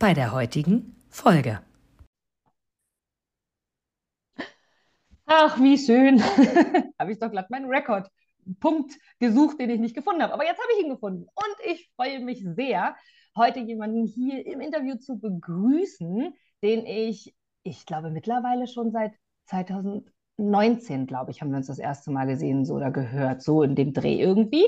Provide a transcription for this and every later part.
bei der heutigen Folge. Ach, wie schön. habe ich doch glatt meinen Rekordpunkt gesucht, den ich nicht gefunden habe. Aber jetzt habe ich ihn gefunden. Und ich freue mich sehr, heute jemanden hier im Interview zu begrüßen, den ich, ich glaube, mittlerweile schon seit 2019, glaube ich, haben wir uns das erste Mal gesehen so oder gehört, so in dem Dreh irgendwie.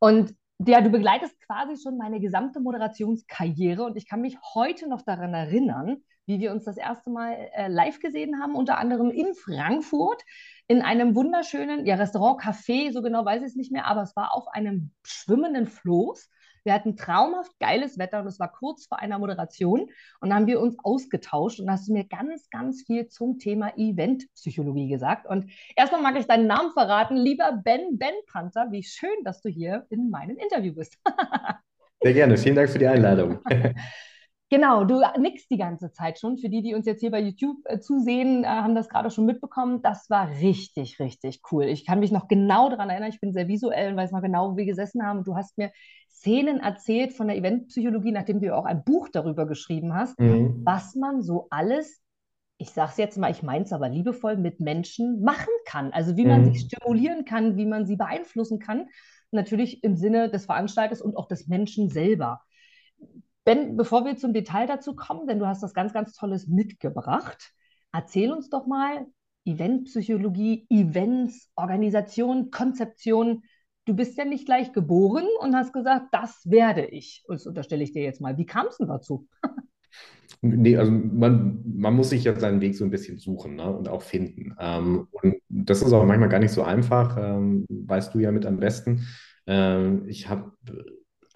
Und ja, du begleitest quasi schon meine gesamte Moderationskarriere und ich kann mich heute noch daran erinnern, wie wir uns das erste Mal äh, live gesehen haben, unter anderem in Frankfurt in einem wunderschönen ja, Restaurant, Café, so genau weiß ich es nicht mehr, aber es war auf einem schwimmenden Floß. Wir hatten traumhaft geiles Wetter und es war kurz vor einer Moderation und dann haben wir uns ausgetauscht und hast du mir ganz, ganz viel zum Thema Eventpsychologie gesagt. Und erstmal mag ich deinen Namen verraten, lieber Ben Ben Panther. Wie schön, dass du hier in meinem Interview bist. Sehr gerne. Vielen Dank für die Einladung. Genau, du nickst die ganze Zeit schon. Für die, die uns jetzt hier bei YouTube äh, zusehen, äh, haben das gerade schon mitbekommen. Das war richtig, richtig cool. Ich kann mich noch genau daran erinnern. Ich bin sehr visuell und weiß noch genau, wo wir gesessen haben. Du hast mir Szenen erzählt von der Eventpsychologie, nachdem du ja auch ein Buch darüber geschrieben hast, mhm. was man so alles, ich sage es jetzt mal, ich meine es aber liebevoll, mit Menschen machen kann. Also wie man mhm. sich stimulieren kann, wie man sie beeinflussen kann. Natürlich im Sinne des Veranstalters und auch des Menschen selber. Ben, bevor wir zum Detail dazu kommen, denn du hast das ganz, ganz Tolles mitgebracht, erzähl uns doch mal Eventpsychologie, Events, Organisation, Konzeption. Du bist ja nicht gleich geboren und hast gesagt, das werde ich. Und das unterstelle ich dir jetzt mal. Wie kam es denn dazu? Nee, also man, man muss sich ja seinen Weg so ein bisschen suchen ne, und auch finden. Ähm, und das ist auch manchmal gar nicht so einfach, ähm, weißt du ja mit am besten. Ähm, ich habe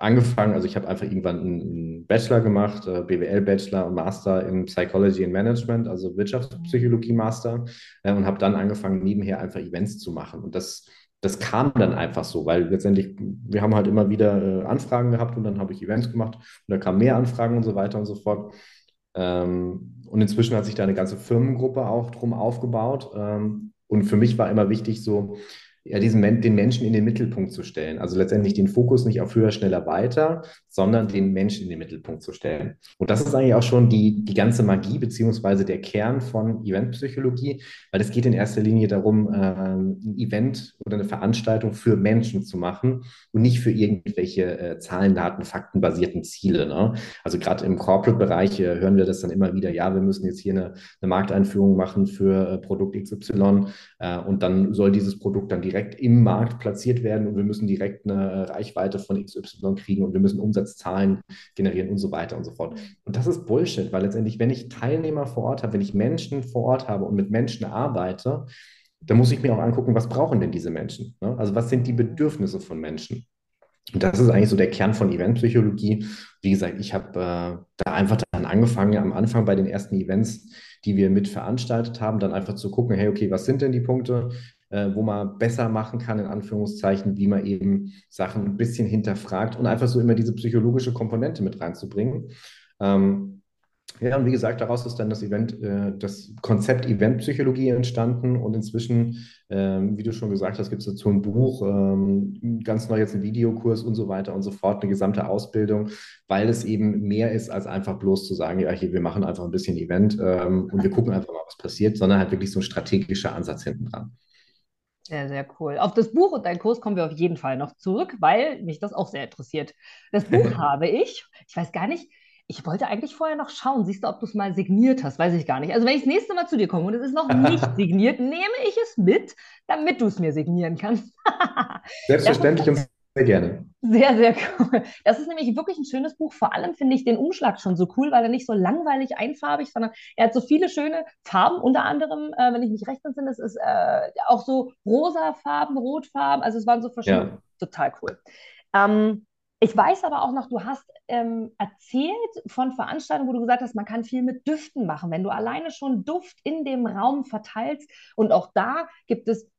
angefangen, also ich habe einfach irgendwann einen Bachelor gemacht, äh, BWL-Bachelor und Master in Psychology and Management, also Wirtschaftspsychologie-Master äh, und habe dann angefangen, nebenher einfach Events zu machen. Und das, das kam dann einfach so, weil letztendlich, wir haben halt immer wieder äh, Anfragen gehabt und dann habe ich Events gemacht und da kamen mehr Anfragen und so weiter und so fort. Ähm, und inzwischen hat sich da eine ganze Firmengruppe auch drum aufgebaut. Ähm, und für mich war immer wichtig, so ja, diesen, den Menschen in den Mittelpunkt zu stellen. Also letztendlich den Fokus nicht auf höher, schneller, weiter, sondern den Menschen in den Mittelpunkt zu stellen. Und das ist eigentlich auch schon die, die ganze Magie beziehungsweise der Kern von Eventpsychologie, weil es geht in erster Linie darum, äh, ein Event oder eine Veranstaltung für Menschen zu machen und nicht für irgendwelche äh, Zahlen, Daten, Fakten basierten Ziele. Ne? Also gerade im Corporate-Bereich äh, hören wir das dann immer wieder, ja, wir müssen jetzt hier eine, eine Markteinführung machen für äh, Produkt XY äh, und dann soll dieses Produkt dann direkt im Markt platziert werden und wir müssen direkt eine Reichweite von XY kriegen und wir müssen Umsatzzahlen generieren und so weiter und so fort. Und das ist Bullshit, weil letztendlich, wenn ich Teilnehmer vor Ort habe, wenn ich Menschen vor Ort habe und mit Menschen arbeite, dann muss ich mir auch angucken, was brauchen denn diese Menschen? Ne? Also was sind die Bedürfnisse von Menschen? Und das ist eigentlich so der Kern von Eventpsychologie. Wie gesagt, ich habe äh, da einfach dann angefangen, am Anfang bei den ersten Events, die wir mit veranstaltet haben, dann einfach zu gucken, hey, okay, was sind denn die Punkte? Äh, wo man besser machen kann, in Anführungszeichen, wie man eben Sachen ein bisschen hinterfragt und einfach so immer diese psychologische Komponente mit reinzubringen. Ähm, ja, und wie gesagt, daraus ist dann das Event, äh, das Konzept Eventpsychologie entstanden und inzwischen, ähm, wie du schon gesagt hast, gibt es dazu ein Buch, ähm, ganz neu jetzt ein Videokurs und so weiter und so fort, eine gesamte Ausbildung, weil es eben mehr ist, als einfach bloß zu sagen, ja, hier, wir machen einfach ein bisschen Event ähm, und wir gucken einfach mal, was passiert, sondern halt wirklich so ein strategischer Ansatz hinten dran. Sehr, sehr cool. Auf das Buch und deinen Kurs kommen wir auf jeden Fall noch zurück, weil mich das auch sehr interessiert. Das Buch habe ich, ich weiß gar nicht, ich wollte eigentlich vorher noch schauen, siehst du, ob du es mal signiert hast, weiß ich gar nicht. Also wenn ich das nächste Mal zu dir komme und es ist noch nicht signiert, nehme ich es mit, damit du es mir signieren kannst. Selbstverständlich und sehr gerne. Sehr, sehr cool. Das ist nämlich wirklich ein schönes Buch. Vor allem finde ich den Umschlag schon so cool, weil er nicht so langweilig einfarbig, sondern er hat so viele schöne Farben. Unter anderem, äh, wenn ich mich recht entsinne, es ist äh, auch so rosa Farben, Rotfarben. Also es waren so verschiedene. Ja. Total cool. Ähm, Ich weiß aber auch noch, du hast ähm, erzählt von Veranstaltungen, wo du gesagt hast, man kann viel mit Düften machen. Wenn du alleine schon Duft in dem Raum verteilst und auch da gibt es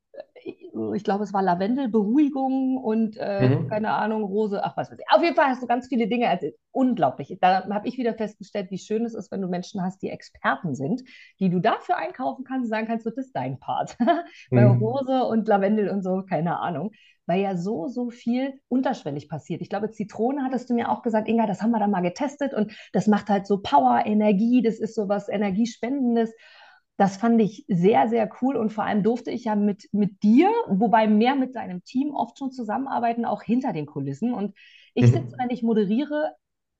ich glaube, es war Lavendel, Beruhigung und äh, mhm. keine Ahnung, Rose, ach was weiß ich. Auf jeden Fall hast du ganz viele Dinge erzählt. Unglaublich. Da habe ich wieder festgestellt, wie schön es ist, wenn du Menschen hast, die Experten sind, die du dafür einkaufen kannst und sagen kannst, das ist dein Part. Bei mhm. Rose und Lavendel und so, keine Ahnung. Weil ja so, so viel unterschwellig passiert. Ich glaube, Zitrone hattest du mir auch gesagt, Inga, das haben wir da mal getestet und das macht halt so Power, Energie, das ist so was Energiespendendes. Das fand ich sehr, sehr cool und vor allem durfte ich ja mit, mit dir, wobei mehr mit deinem Team oft schon zusammenarbeiten, auch hinter den Kulissen. Und ich mhm. sitze, wenn ich moderiere,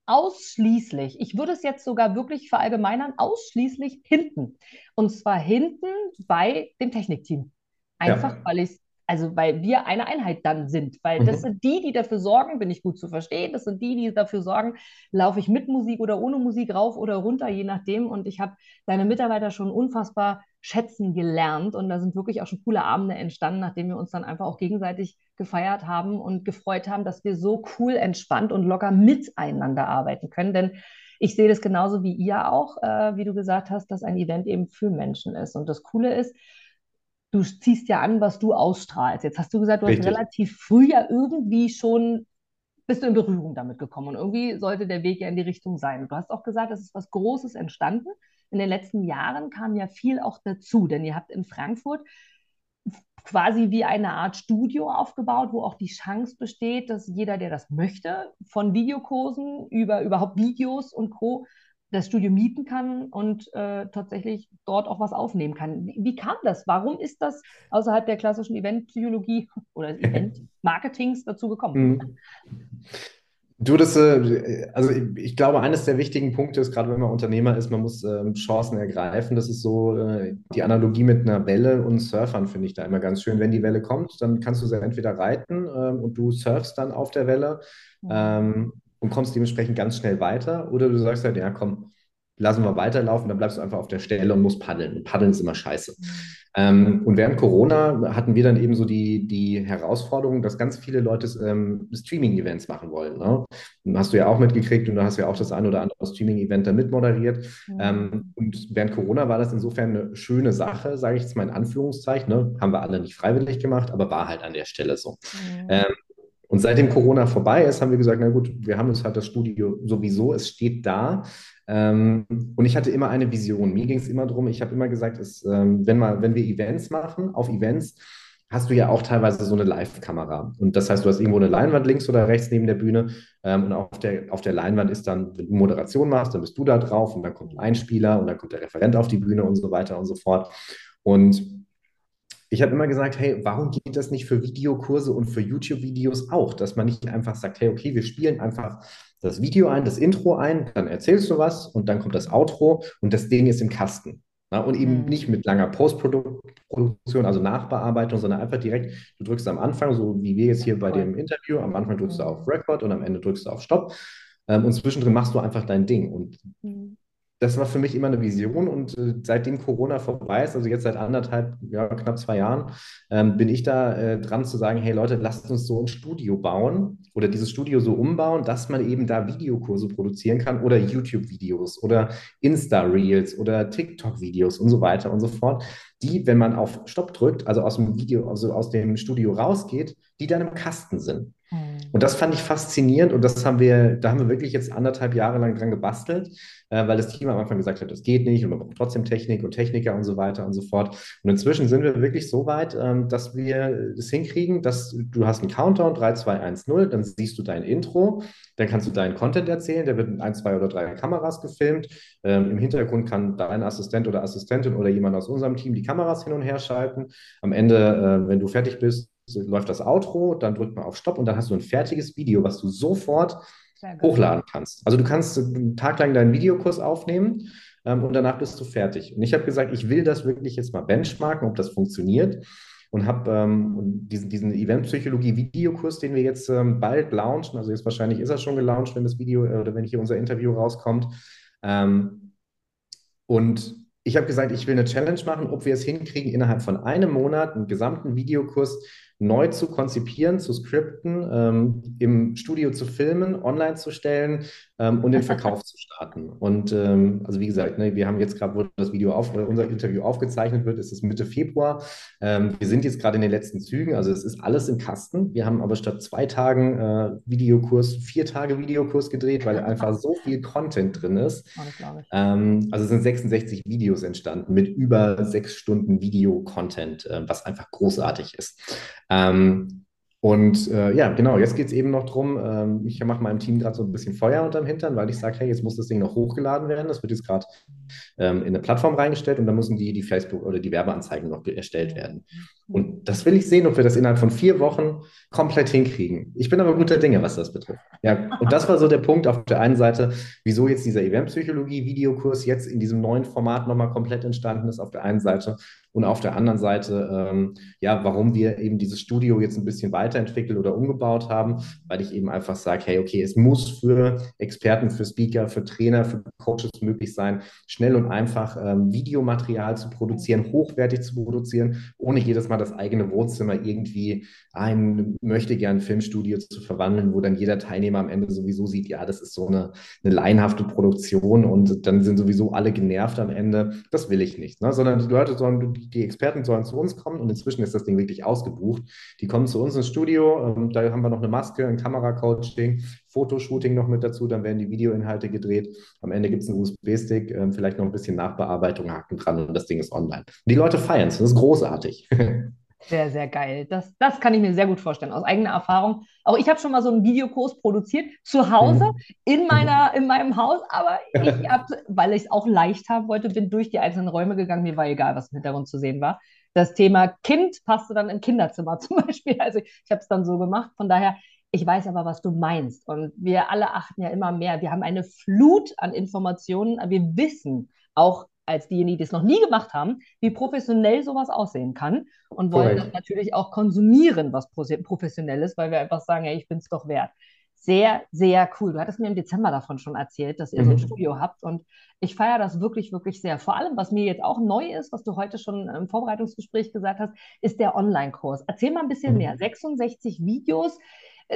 ausschließlich, ich würde es jetzt sogar wirklich verallgemeinern, ausschließlich hinten. Und zwar hinten bei dem Technikteam. Einfach, ja. weil ich es also weil wir eine Einheit dann sind, weil mhm. das sind die, die dafür sorgen, bin ich gut zu verstehen, das sind die, die dafür sorgen, laufe ich mit Musik oder ohne Musik rauf oder runter, je nachdem. Und ich habe deine Mitarbeiter schon unfassbar schätzen gelernt und da sind wirklich auch schon coole Abende entstanden, nachdem wir uns dann einfach auch gegenseitig gefeiert haben und gefreut haben, dass wir so cool, entspannt und locker miteinander arbeiten können. Denn ich sehe das genauso wie ihr auch, äh, wie du gesagt hast, dass ein Event eben für Menschen ist. Und das Coole ist, du ziehst ja an, was du ausstrahlst. Jetzt hast du gesagt, du Richtig. hast relativ früh ja irgendwie schon bist du in Berührung damit gekommen und irgendwie sollte der Weg ja in die Richtung sein. Du hast auch gesagt, es ist was Großes entstanden. In den letzten Jahren kam ja viel auch dazu, denn ihr habt in Frankfurt quasi wie eine Art Studio aufgebaut, wo auch die Chance besteht, dass jeder, der das möchte, von Videokursen über überhaupt Videos und Co das Studio mieten kann und äh, tatsächlich dort auch was aufnehmen kann. Wie, wie, kam das? Warum ist das außerhalb der klassischen Eventpsychologie oder Event-Marketings dazu gekommen? Mhm. Du, das, äh, also ich, ich, glaube, eines der wichtigen Punkte ist, gerade wenn man Unternehmer ist, man muss ähm, Chancen ergreifen. Das ist so äh, die Analogie mit einer Welle und Surfern, finde ich da immer ganz schön. Wenn die Welle kommt, dann kannst du sie entweder reiten ähm, und du surfst dann auf der Welle. Mhm. Ähm, und kommst dementsprechend ganz schnell weiter. Oder du sagst halt, ja, komm, lassen wir weiterlaufen, dann bleibst du einfach auf der Stelle und musst paddeln. Und paddeln ist immer scheiße. Ähm, und während Corona hatten wir dann eben so die, die Herausforderung, dass ganz viele Leute ähm, Streaming-Events machen wollen. Ne? hast du ja auch mitgekriegt und du hast ja auch das ein oder andere Streaming-Event da mitmoderiert. Mhm. Ähm, und während Corona war das insofern eine schöne Sache, sage ich jetzt mal in Anführungszeichen. Ne? Haben wir alle nicht freiwillig gemacht, aber war halt an der Stelle so. Mhm. Und seitdem Corona vorbei ist, haben wir gesagt, na gut, wir haben uns halt das Studio sowieso, es steht da. Ähm, und ich hatte immer eine Vision. Mir ging es immer darum, ich habe immer gesagt, es, ähm, wenn, mal, wenn wir Events machen, auf Events, hast du ja auch teilweise so eine Live-Kamera. Und das heißt, du hast irgendwo eine Leinwand links oder rechts neben der Bühne. Ähm, und auf der, auf der Leinwand ist dann, wenn du Moderation machst, dann bist du da drauf und dann kommt ein Einspieler und dann kommt der Referent auf die Bühne und so weiter und so fort. Und ich habe immer gesagt, hey, warum geht das nicht für Videokurse und für YouTube-Videos auch? Dass man nicht einfach sagt, hey, okay, wir spielen einfach das Video ein, das Intro ein, dann erzählst du was und dann kommt das Outro und das Ding ist im Kasten. Ja, und eben mhm. nicht mit langer Postproduktion, also Nachbearbeitung, sondern einfach direkt, du drückst am Anfang, so wie wir jetzt hier bei dem Interview, am Anfang drückst du auf Record und am Ende drückst du auf Stop. Ähm, und zwischendrin machst du einfach dein Ding. Und mhm das war für mich immer eine Vision und äh, seitdem Corona vorbei ist, also jetzt seit anderthalb, ja, knapp zwei Jahren, ähm, bin ich da äh, dran zu sagen, hey Leute, lasst uns so ein Studio bauen oder dieses Studio so umbauen, dass man eben da Videokurse produzieren kann oder YouTube-Videos oder Insta-Reels oder TikTok-Videos und so weiter und so fort, die, wenn man auf Stopp drückt, also aus dem Video, also aus dem Studio rausgeht, die dann im Kasten sind. Mhm. Und das fand ich faszinierend und das haben wir, da haben wir wirklich jetzt anderthalb Jahre lang dran gebastelt, äh, weil das Team am Anfang gesagt hat, das geht nicht und man braucht trotzdem Technik und Techniker und so weiter und so fort. Und inzwischen sind wir wirklich so weit, ähm, dass wir das hinkriegen, dass du hast einen Countdown 3, 2, 1, 0, dann siehst du dein Intro, dann kannst du deinen Content erzählen, der wird mit ein, zwei oder drei Kameras gefilmt. Ähm, Im Hintergrund kann dein Assistent oder Assistentin oder jemand aus unserem Team die Kameras hin und her schalten. Am Ende, äh, wenn du fertig bist, läuft das Outro, dann drückt man auf Stopp und dann hast du ein fertiges Video, was du sofort hochladen kannst. Also du kannst einen Tag lang deinen Videokurs aufnehmen ähm, und danach bist du fertig. Und ich habe gesagt, ich will das wirklich jetzt mal benchmarken, ob das funktioniert. Und habe ähm, diesen, diesen Eventpsychologie-Videokurs, den wir jetzt ähm, bald launchen, also jetzt wahrscheinlich ist er schon gelauncht, wenn das Video äh, oder wenn hier unser Interview rauskommt. Ähm, und ich habe gesagt, ich will eine Challenge machen, ob wir es hinkriegen, innerhalb von einem Monat einen gesamten Videokurs neu zu konzipieren, zu skripten, ähm, im Studio zu filmen, online zu stellen ähm, und den Verkauf zu starten. Und ähm, also wie gesagt, ne, wir haben jetzt gerade, wo das Video auf, unser Interview aufgezeichnet wird, ist es Mitte Februar. Ähm, wir sind jetzt gerade in den letzten Zügen, also es ist alles im Kasten. Wir haben aber statt zwei Tagen äh, Videokurs, vier Tage Videokurs gedreht, weil einfach so viel Content drin ist. Ähm, also es sind 66 Videos entstanden mit über sechs Stunden Video-Content, äh, was einfach großartig ist. Ähm, und äh, ja, genau, jetzt geht es eben noch darum, ähm, ich mache meinem Team gerade so ein bisschen Feuer unterm Hintern, weil ich sage, hey, jetzt muss das Ding noch hochgeladen werden. Das wird jetzt gerade ähm, in eine Plattform reingestellt und dann müssen die, die Facebook oder die Werbeanzeigen noch erstellt werden. Und das will ich sehen, ob wir das innerhalb von vier Wochen komplett hinkriegen. Ich bin aber guter Dinge, was das betrifft. Ja, und das war so der Punkt auf der einen Seite, wieso jetzt dieser Eventpsychologie-Videokurs jetzt in diesem neuen Format nochmal komplett entstanden ist, auf der einen Seite. Und auf der anderen Seite, ähm, ja, warum wir eben dieses Studio jetzt ein bisschen weiterentwickelt oder umgebaut haben, weil ich eben einfach sage, hey, okay, es muss für Experten, für Speaker, für Trainer, für Coaches möglich sein, schnell und einfach ähm, Videomaterial zu produzieren, hochwertig zu produzieren, ohne jedes Mal das eigene Wohnzimmer irgendwie ein möchte gern Filmstudio zu verwandeln, wo dann jeder Teilnehmer am Ende sowieso sieht, ja, das ist so eine, eine laienhafte Produktion und dann sind sowieso alle genervt am Ende. Das will ich nicht, ne? sondern die Leute sollen die Experten sollen zu uns kommen und inzwischen ist das Ding wirklich ausgebucht. Die kommen zu uns ins Studio, ähm, da haben wir noch eine Maske, ein Kameracoaching, Fotoshooting noch mit dazu, dann werden die Videoinhalte gedreht. Am Ende gibt es einen USB-Stick, ähm, vielleicht noch ein bisschen Nachbearbeitung, Haken dran und das Ding ist online. Und die Leute feiern es, das ist großartig. Sehr, sehr geil. Das, das kann ich mir sehr gut vorstellen, aus eigener Erfahrung. Auch ich habe schon mal so einen Videokurs produziert, zu Hause, mhm. in, meiner, in meinem Haus, aber ich hab, weil ich es auch leicht haben wollte, bin durch die einzelnen Räume gegangen. Mir war egal, was im Hintergrund zu sehen war. Das Thema Kind passte dann im Kinderzimmer zum Beispiel. Also ich habe es dann so gemacht. Von daher, ich weiß aber, was du meinst. Und wir alle achten ja immer mehr. Wir haben eine Flut an Informationen, wir wissen auch, als diejenigen, die es noch nie gemacht haben, wie professionell sowas aussehen kann und wollen Correct. das natürlich auch konsumieren, was professionell ist, weil wir einfach sagen, hey, ich bin es doch wert. Sehr, sehr cool. Du hattest mir im Dezember davon schon erzählt, dass ihr mhm. so ein Studio habt und ich feiere das wirklich, wirklich sehr. Vor allem, was mir jetzt auch neu ist, was du heute schon im Vorbereitungsgespräch gesagt hast, ist der Online-Kurs. Erzähl mal ein bisschen mhm. mehr. 66 Videos,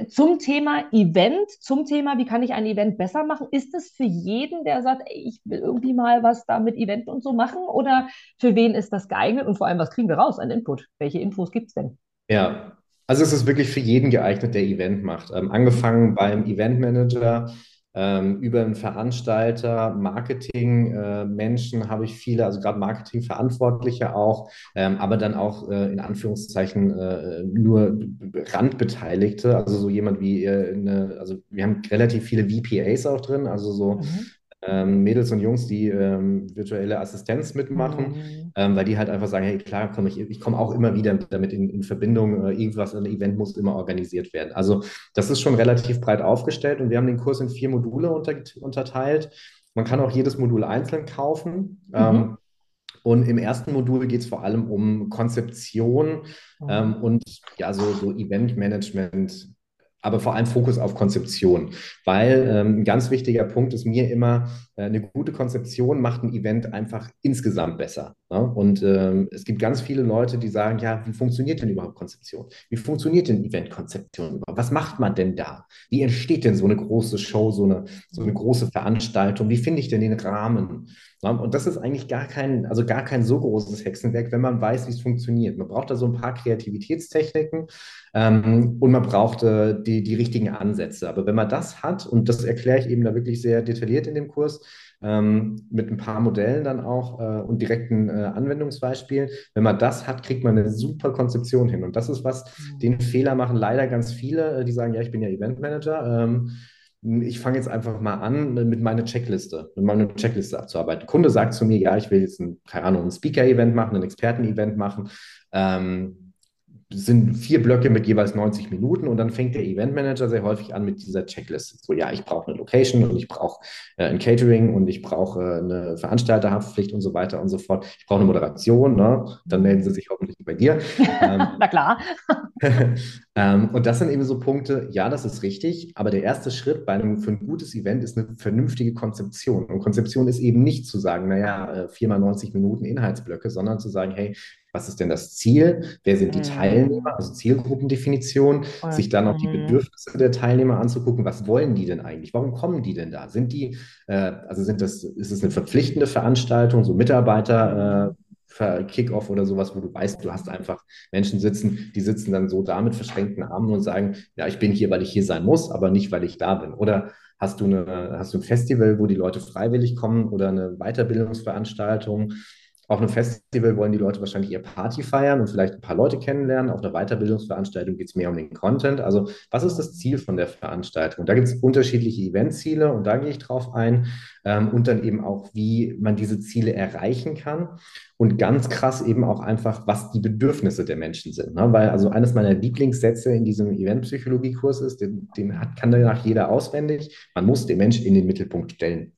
zum Thema Event, zum Thema, wie kann ich ein Event besser machen, ist es für jeden, der sagt, ey, ich will irgendwie mal was da mit Event und so machen? Oder für wen ist das geeignet? Und vor allem, was kriegen wir raus an Input? Welche Infos gibt es denn? Ja, also es ist wirklich für jeden geeignet, der Event macht. Ähm, angefangen beim Eventmanager, über einen Veranstalter, Marketing-Menschen äh, habe ich viele, also gerade Marketingverantwortliche auch, ähm, aber dann auch äh, in Anführungszeichen äh, nur Randbeteiligte, also so jemand wie äh, eine, also wir haben relativ viele VPAs auch drin, also so mhm ähm, Mädels und Jungs, die ähm, virtuelle Assistenz mitmachen, mhm. ähm, weil die halt einfach sagen, hey klar, komm ich, ich komme auch immer wieder damit in, in Verbindung, äh, irgendwas, ein Event muss immer organisiert werden. Also das ist schon relativ breit aufgestellt und wir haben den Kurs in vier Module unter, unterteilt. Man kann auch jedes Modul einzeln kaufen. Mhm. Ähm, und im ersten Modul geht es vor allem um Konzeption mhm. ähm, und ja, so, so Eventmanagement aber vor allem Fokus auf Konzeption, weil ähm, ein ganz wichtiger Punkt ist mir immer, eine gute Konzeption macht ein Event einfach insgesamt besser. Ne? Und ähm, es gibt ganz viele Leute, die sagen, ja, wie funktioniert denn überhaupt Konzeption? Wie funktioniert denn Eventkonzeption überhaupt? Was macht man denn da? Wie entsteht denn so eine große Show, so eine, so eine große Veranstaltung? Wie finde ich denn den Rahmen? Ne? Und das ist eigentlich gar kein, also gar kein so großes Hexenwerk, wenn man weiß, wie es funktioniert. Man braucht da so ein paar Kreativitätstechniken ähm, und man braucht äh, die, die richtigen Ansätze. Aber wenn man das hat, und das erkläre ich eben da wirklich sehr detailliert in dem Kurs, ähm, mit ein paar Modellen dann auch äh, und direkten äh, Anwendungsbeispielen. Wenn man das hat, kriegt man eine super Konzeption hin. Und das ist was, mhm. den Fehler machen leider ganz viele, äh, die sagen, ja, ich bin ja Eventmanager. Ähm, ich fange jetzt einfach mal an, mit meiner Checkliste, mit meiner Checkliste abzuarbeiten. Der Kunde sagt zu mir, ja, ich will jetzt ein, keine Ahnung, ein Speaker-Event machen, ein Experten-Event machen. Ähm, sind vier Blöcke mit jeweils 90 Minuten und dann fängt der Eventmanager sehr häufig an mit dieser Checkliste. So, ja, ich brauche eine Location und ich brauche äh, ein Catering und ich brauche äh, eine Veranstalterhaftpflicht und so weiter und so fort. Ich brauche eine Moderation, ne? dann melden sie sich hoffentlich bei dir. Ähm, Na klar. ähm, und das sind eben so Punkte, ja, das ist richtig, aber der erste Schritt bei einem, für ein gutes Event ist eine vernünftige Konzeption. Und Konzeption ist eben nicht zu sagen, naja, äh, viermal 90 Minuten Inhaltsblöcke, sondern zu sagen, hey, was ist denn das Ziel, wer sind die Teilnehmer, also Zielgruppendefinition, sich dann auch die Bedürfnisse der Teilnehmer anzugucken, was wollen die denn eigentlich, warum kommen die denn da? Sind die, äh, also sind das, ist es eine verpflichtende Veranstaltung, so Mitarbeiter, äh, Kick-off oder sowas, wo du weißt, du hast einfach Menschen sitzen, die sitzen dann so da mit verschränkten Armen und sagen, ja, ich bin hier, weil ich hier sein muss, aber nicht, weil ich da bin. Oder hast du, eine, hast du ein Festival, wo die Leute freiwillig kommen oder eine Weiterbildungsveranstaltung auf einem Festival wollen die Leute wahrscheinlich ihr Party feiern und vielleicht ein paar Leute kennenlernen. Auf einer Weiterbildungsveranstaltung geht es mehr um den Content. Also was ist das Ziel von der Veranstaltung? Da gibt es unterschiedliche Eventziele und da gehe ich drauf ein. Ähm, und dann eben auch, wie man diese Ziele erreichen kann. Und ganz krass eben auch einfach, was die Bedürfnisse der Menschen sind. Ne? Weil also eines meiner Lieblingssätze in diesem Eventpsychologie-Kurs ist, den, den kann danach jeder auswendig, man muss den Menschen in den Mittelpunkt stellen.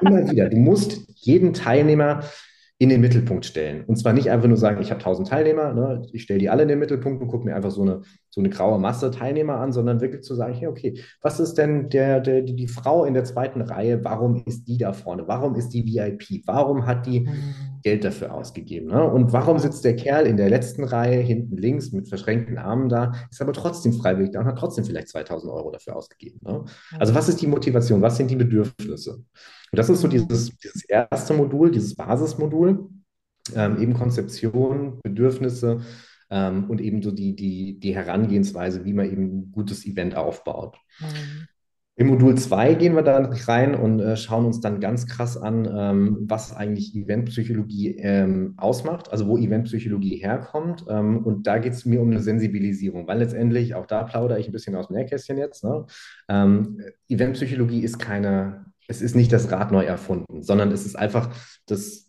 Immer wieder. Du musst jeden Teilnehmer in den Mittelpunkt stellen. Und zwar nicht einfach nur sagen, ich habe 1000 Teilnehmer, ne, ich stelle die alle in den Mittelpunkt und gucke mir einfach so eine, so eine graue Masse Teilnehmer an, sondern wirklich zu sagen, hey, okay, was ist denn der, der, die, Frau in der zweiten Reihe, warum ist die da vorne? Warum ist die VIP? Warum hat die mhm. Geld dafür ausgegeben? Ne? Und warum sitzt der Kerl in der letzten Reihe hinten links mit verschränkten Armen da, ist aber trotzdem freiwillig da und hat trotzdem vielleicht 2000 Euro dafür ausgegeben? Ne? Also was ist die Motivation? Was sind die Bedürfnisse? Und das ist so dieses, dieses erste Modul, dieses Basismodul, ähm, eben Konzeption, Bedürfnisse ähm, und eben so die, die, die Herangehensweise, wie man eben ein gutes Event aufbaut. Mhm. Im Modul 2 gehen wir dann rein und äh, schauen uns dann ganz krass an, ähm, was eigentlich Eventpsychologie ähm, ausmacht, also wo Eventpsychologie herkommt. Ähm, und da geht es mir um eine Sensibilisierung, weil letztendlich, auch da plaudere ich ein bisschen aus dem Nähkästchen jetzt, ne? Ähm, Eventpsychologie ist keine es ist nicht das Rad neu erfunden, sondern es ist einfach das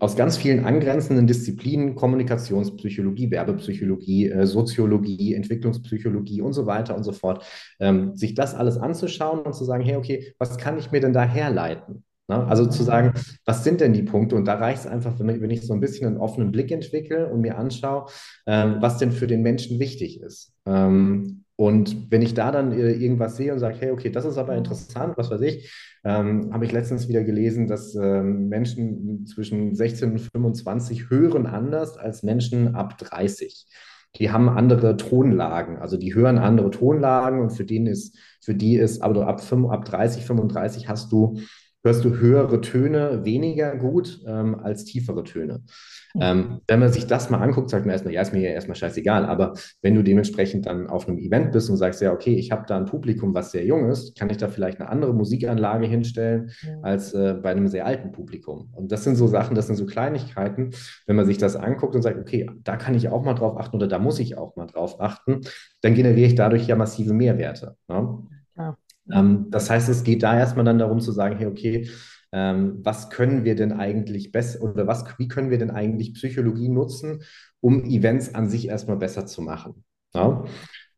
aus ganz vielen angrenzenden Disziplinen, Kommunikationspsychologie, Werbepsychologie, äh, Soziologie, Entwicklungspsychologie und so weiter und so fort, ähm, sich das alles anzuschauen und zu sagen, hey, okay, was kann ich mir denn da herleiten? Ne? Also zu sagen, was sind denn die Punkte? Und da reicht es einfach, wenn, ich so ein bisschen einen offenen Blick entwickle und mir anschaue, ähm, was denn für den Menschen wichtig ist. Ähm, und wenn ich da dann äh, irgendwas sehe und sage, hey, okay, das ist aber interessant, was weiß ich, ähm, habe ich letztens wieder gelesen, dass ähm, Menschen zwischen 16 und 25 hören anders als Menschen ab 30. Die haben andere Tonlagen, also die hören andere Tonlagen und für, den ist, für die ist, aber ab, 5, ab 30, 35 hast du hörst du höhere Töne weniger gut ähm, als tiefere Töne. Ähm, wenn man sich das mal anguckt, sagt man erstmal, ja, ist mir ja erstmal scheißegal, aber wenn du dementsprechend dann auf einem Event bist und sagst, ja, okay, ich habe da ein Publikum, was sehr jung ist, kann ich da vielleicht eine andere Musikanlage hinstellen ja. als äh, bei einem sehr alten Publikum. Und das sind so Sachen, das sind so Kleinigkeiten, wenn man sich das anguckt und sagt, okay, da kann ich auch mal drauf achten oder da muss ich auch mal drauf achten, dann generiere ich dadurch ja massive Mehrwerte. Ne? Ähm, das heißt, es geht da erstmal dann darum zu sagen, hey, okay, ähm, was können wir denn eigentlich besser oder was, wie können wir denn eigentlich Psychologie nutzen, um Events an sich erstmal besser zu machen? Ja?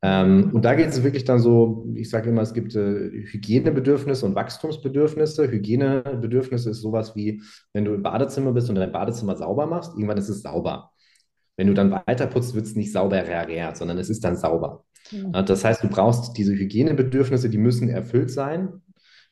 Ähm, und da geht es wirklich dann so, ich sage immer, es gibt äh, Hygienebedürfnisse und Wachstumsbedürfnisse. Hygienebedürfnisse ist sowas wie, wenn du im Badezimmer bist und dein Badezimmer sauber machst, irgendwann ist es sauber. Wenn du dann weiter putzt, wird es nicht sauberer, sondern es ist dann sauber. Mhm. Das heißt, du brauchst diese Hygienebedürfnisse, die müssen erfüllt sein.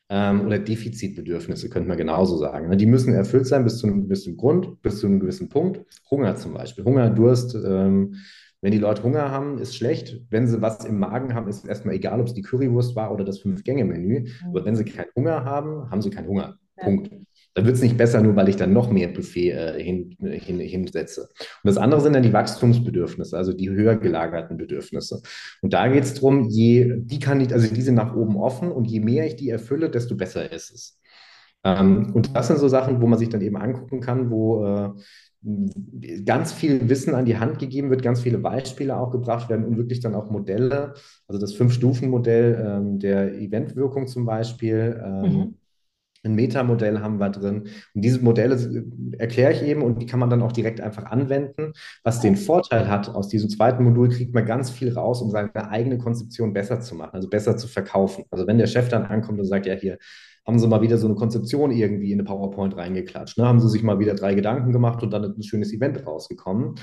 Ähm, oder Defizitbedürfnisse, könnte man genauso sagen. Ne? Die müssen erfüllt sein bis zu einem gewissen Grund, bis zu einem gewissen Punkt. Hunger zum Beispiel. Hunger, Durst. Ähm, wenn die Leute Hunger haben, ist schlecht. Wenn sie was im Magen haben, ist erstmal egal, ob es die Currywurst war oder das Fünf-Gänge-Menü. Aber wenn sie keinen Hunger haben, haben sie keinen Hunger. Punkt. Da wird es nicht besser, nur weil ich dann noch mehr Buffet äh, hin, hin, hinsetze. Und das andere sind dann die Wachstumsbedürfnisse, also die höher gelagerten Bedürfnisse. Und da geht es darum, je, die kann ich, also die sind nach oben offen und je mehr ich die erfülle, desto besser ist es. Ähm, und das sind so Sachen, wo man sich dann eben angucken kann, wo äh, ganz viel Wissen an die Hand gegeben wird, ganz viele Beispiele auch gebracht werden und wirklich dann auch Modelle, also das Fünf-Stufen-Modell ähm, der Eventwirkung zum Beispiel, ähm, mhm. Ein Metamodell haben wir drin. Und diese Modelle erkläre ich eben und die kann man dann auch direkt einfach anwenden. Was den Vorteil hat, aus diesem zweiten Modul kriegt man ganz viel raus, um seine eigene Konzeption besser zu machen, also besser zu verkaufen. Also wenn der Chef dann ankommt und sagt, ja, hier haben Sie mal wieder so eine Konzeption irgendwie in eine PowerPoint reingeklatscht, ne? haben Sie sich mal wieder drei Gedanken gemacht und dann ist ein schönes Event rausgekommen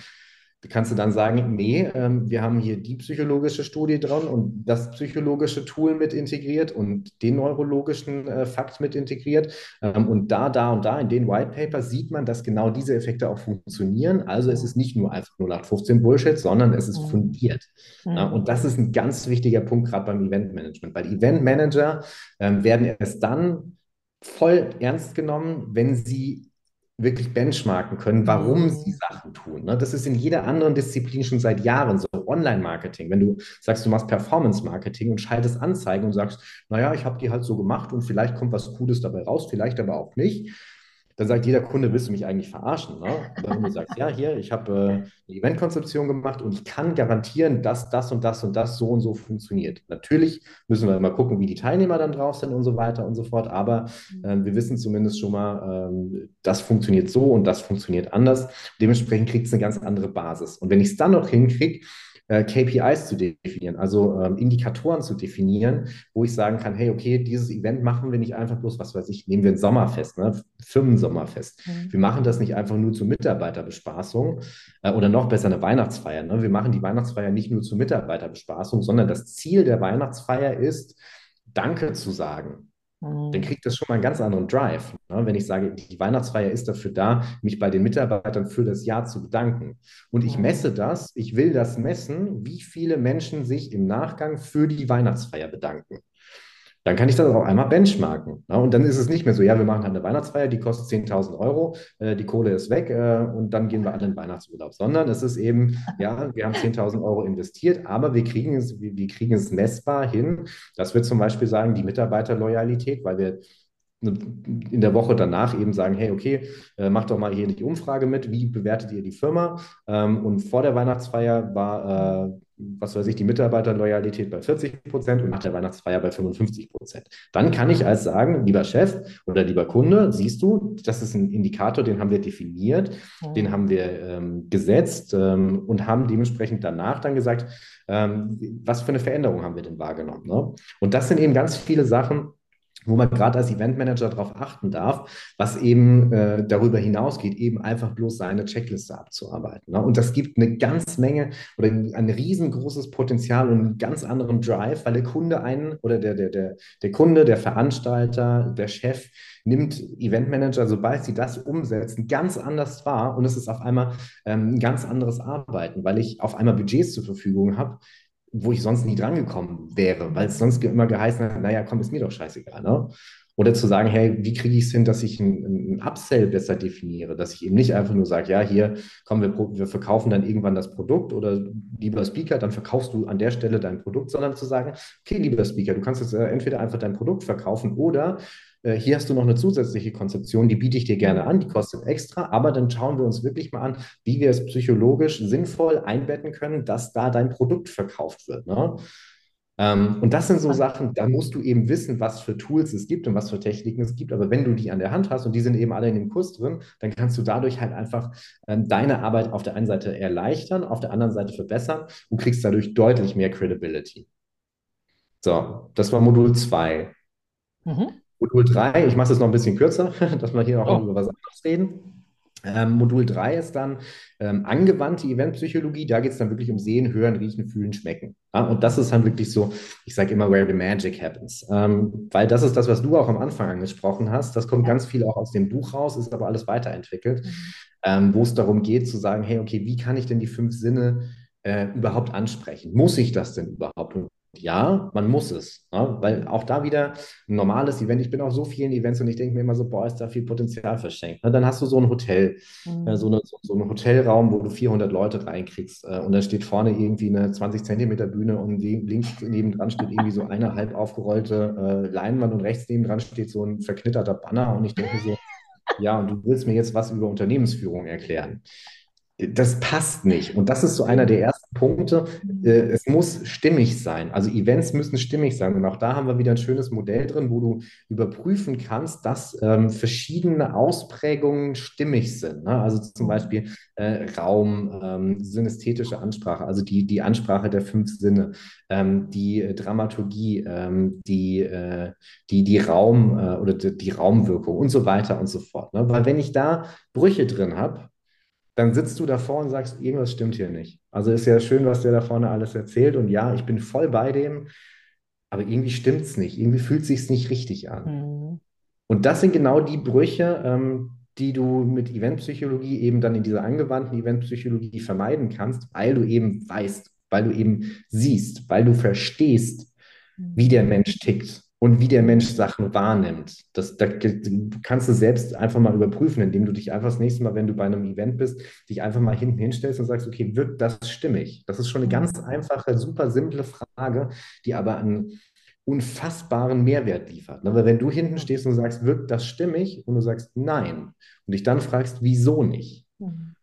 kannst du dann sagen, nee, ähm, wir haben hier die psychologische Studie dran und das psychologische Tool mit integriert und den neurologischen äh, Fakt mit integriert. Ähm, und da, da und da in den White Papers sieht man, dass genau diese Effekte auch funktionieren. Also es ist nicht nur einfach 0815 Bullshit, sondern es ist mhm. fundiert. Mhm. Und das ist ein ganz wichtiger Punkt gerade beim Eventmanagement, weil Eventmanager ähm, werden erst dann voll ernst genommen, wenn sie wirklich benchmarken können, warum mhm. sie Sachen tun. Ne? Das ist in jeder anderen Disziplin schon seit Jahren so. Online-Marketing, wenn du sagst, du machst Performance-Marketing und schaltest Anzeigen und sagst, naja, ich habe die halt so gemacht und vielleicht kommt was Cooles dabei raus, vielleicht aber auch nicht, dann sagt jeder Kunde, willst du mich eigentlich verarschen? Ne? Aber wenn du sagst, ja, hier, ich habe äh, eine Eventkonzeption gemacht und ich kann garantieren, dass das und das und das so und so funktioniert. Natürlich müssen wir immer gucken, wie die Teilnehmer dann drauf sind und so weiter und so fort, aber äh, wir wissen zumindest schon mal, äh, das funktioniert so und das funktioniert anders. Dementsprechend kriegt es eine ganz andere Basis. Und wenn ich es dann noch hinkriege, äh, KPIs zu definieren, also ähm, Indikatoren zu definieren, wo ich sagen kann, hey, okay, dieses Event machen wir nicht einfach bloß, was weiß ich, nehmen wir ein Sommerfest, ne? Firmensommerfest. Mhm. Wir machen das nicht einfach nur zur Mitarbeiterbespaßung äh, oder noch besser eine Weihnachtsfeier. Ne? Wir machen die Weihnachtsfeier nicht nur zur Mitarbeiterbespaßung, sondern das Ziel der Weihnachtsfeier ist, Danke zu sagen dann mhm. kriegt das schon mal einen ganz anderen Drive. Ne? Wenn ich sage, die Weihnachtsfeier ist dafür da, mich bei den Mitarbeitern für das Jahr zu bedanken. Und ich mhm. messe das, ich will das messen, wie viele Menschen sich im Nachgang für die Weihnachtsfeier bedanken dann kann ich das auch einmal benchmarken. Ne? Und dann ist es nicht mehr so, ja, wir machen halt eine Weihnachtsfeier, die kostet 10.000 Euro, äh, die Kohle ist weg äh, und dann gehen wir alle in Weihnachtsurlaub, sondern es ist eben, ja, wir haben 10.000 Euro investiert, aber wir kriegen, es, wir, wir kriegen es messbar hin, dass wir zum Beispiel sagen, die Mitarbeiterloyalität, weil wir in der Woche danach eben sagen, hey, okay, äh, macht doch mal hier die Umfrage mit, wie bewertet ihr die Firma? Ähm, und vor der Weihnachtsfeier war, äh, was weiß ich, die Mitarbeiterloyalität bei 40 Prozent und nach der Weihnachtsfeier bei 55 Prozent. Dann kann ich als sagen, lieber Chef oder lieber Kunde, siehst du, das ist ein Indikator, den haben wir definiert, ja. den haben wir ähm, gesetzt ähm, und haben dementsprechend danach dann gesagt, ähm, was für eine Veränderung haben wir denn wahrgenommen? Ne? Und das sind eben ganz viele Sachen, wo man gerade als Eventmanager darauf achten darf, was eben äh, darüber hinausgeht, eben einfach bloß seine Checkliste abzuarbeiten. Ne? Und das gibt eine ganz Menge oder ein riesengroßes Potenzial und einen ganz anderen Drive, weil der Kunde einen oder der, der, der, der Kunde, der Veranstalter, der Chef nimmt Eventmanager, sobald sie das umsetzen, ganz anders wahr und es ist auf einmal ähm, ein ganz anderes Arbeiten, weil ich auf einmal Budgets zur Verfügung habe, wo ich sonst nie drangekommen wäre, weil es sonst immer geheißen hat, naja, komm, ist mir doch scheißegal. Ne? Oder zu sagen, hey, wie kriege ich es hin, dass ich ein, ein Upsell besser definiere, dass ich eben nicht einfach nur sage, ja, hier, komm, wir, wir verkaufen dann irgendwann das Produkt oder lieber Speaker, dann verkaufst du an der Stelle dein Produkt, sondern zu sagen, okay, lieber Speaker, du kannst jetzt äh, entweder einfach dein Produkt verkaufen oder hier hast du noch eine zusätzliche Konzeption, die biete ich dir gerne an, die kostet extra, aber dann schauen wir uns wirklich mal an, wie wir es psychologisch sinnvoll einbetten können, dass da dein Produkt verkauft wird. Ne? Ähm, und das sind so Sachen, da musst du eben wissen, was für Tools es gibt und was für Techniken es gibt. Aber wenn du die an der Hand hast und die sind eben alle in dem Kurs drin, dann kannst du dadurch halt einfach ähm, deine Arbeit auf der einen Seite erleichtern, auf der anderen Seite verbessern und kriegst dadurch deutlich mehr Credibility. So, das war Modul 2. Mhm. Modul 3, ich mache es noch ein bisschen kürzer, dass wir hier auch oh. über was anderes reden. Ähm, Modul 3 ist dann ähm, angewandte Eventpsychologie. Da geht es dann wirklich um Sehen, Hören, Riechen, Fühlen, Schmecken. Ja, und das ist dann wirklich so, ich sage immer, where the magic happens. Ähm, weil das ist das, was du auch am Anfang angesprochen hast. Das kommt ganz viel auch aus dem Buch raus, ist aber alles weiterentwickelt, mhm. Ähm, wo es darum geht zu sagen, hey, okay, wie kann ich denn die fünf Sinne äh, überhaupt ansprechen? Muss ich das denn überhaupt? Und ja, man muss es, ne? weil auch da wieder ein normales Event. Ich bin auf so vielen Events und ich denke mir immer so, boah, ist da viel Potenzial verschenkt. Ne? Dann hast du so ein Hotel, mhm. äh, so, eine, so, so einen Hotelraum, wo du 400 Leute reinkriegst äh, und da steht vorne irgendwie eine 20 Zentimeter Bühne und links nebendran steht irgendwie so eine halb aufgerollte äh, Leinwand und rechts nebendran steht so ein verknitterter Banner und ich denke so, ja, und du willst mir jetzt was über Unternehmensführung erklären das passt nicht. Und das ist so einer der ersten Punkte. Äh, es muss stimmig sein. Also Events müssen stimmig sein. Und auch da haben wir wieder ein schönes Modell drin, wo du überprüfen kannst, dass ähm, verschiedene Ausprägungen stimmig sind. Ne? Also zum Beispiel äh, Raum, ähm, synästhetische Ansprache, also die, die Ansprache der fünf Sinne, ähm, die äh, Dramaturgie, ähm, die, äh, die, die Raum äh, oder die, die, Raumwirkung und so weiter und so fort. Ne? Weil wenn ich da Brüche drin habe, dann sitzt du davor und sagst, irgendwas stimmt hier nicht. Also ist ja schön, was der da vorne alles erzählt und ja, ich bin voll bei dem, aber irgendwie stimmt es nicht, irgendwie fühlt es sich nicht richtig an. Mhm. Und das sind genau die Brüche, ähm, die du mit Eventpsychologie eben dann in dieser angewandten Eventpsychologie vermeiden kannst, weil du eben weißt, weil du eben siehst, weil du verstehst, wie der Mensch tickt und wie der Mensch Sachen wahrnimmt. Das, da kannst du selbst einfach mal überprüfen, indem du dich einfach das nächste Mal, wenn du bei einem Event bist, dich einfach mal hinten hinstellst und sagst, okay, wirkt das stimmig? Das ist schon eine ganz einfache, super simple Frage, die aber einen unfassbaren Mehrwert liefert. Aber wenn du hinten stehst und sagst, wirkt das stimmig? Und du sagst nein und dich dann fragst, wieso nicht? Mhm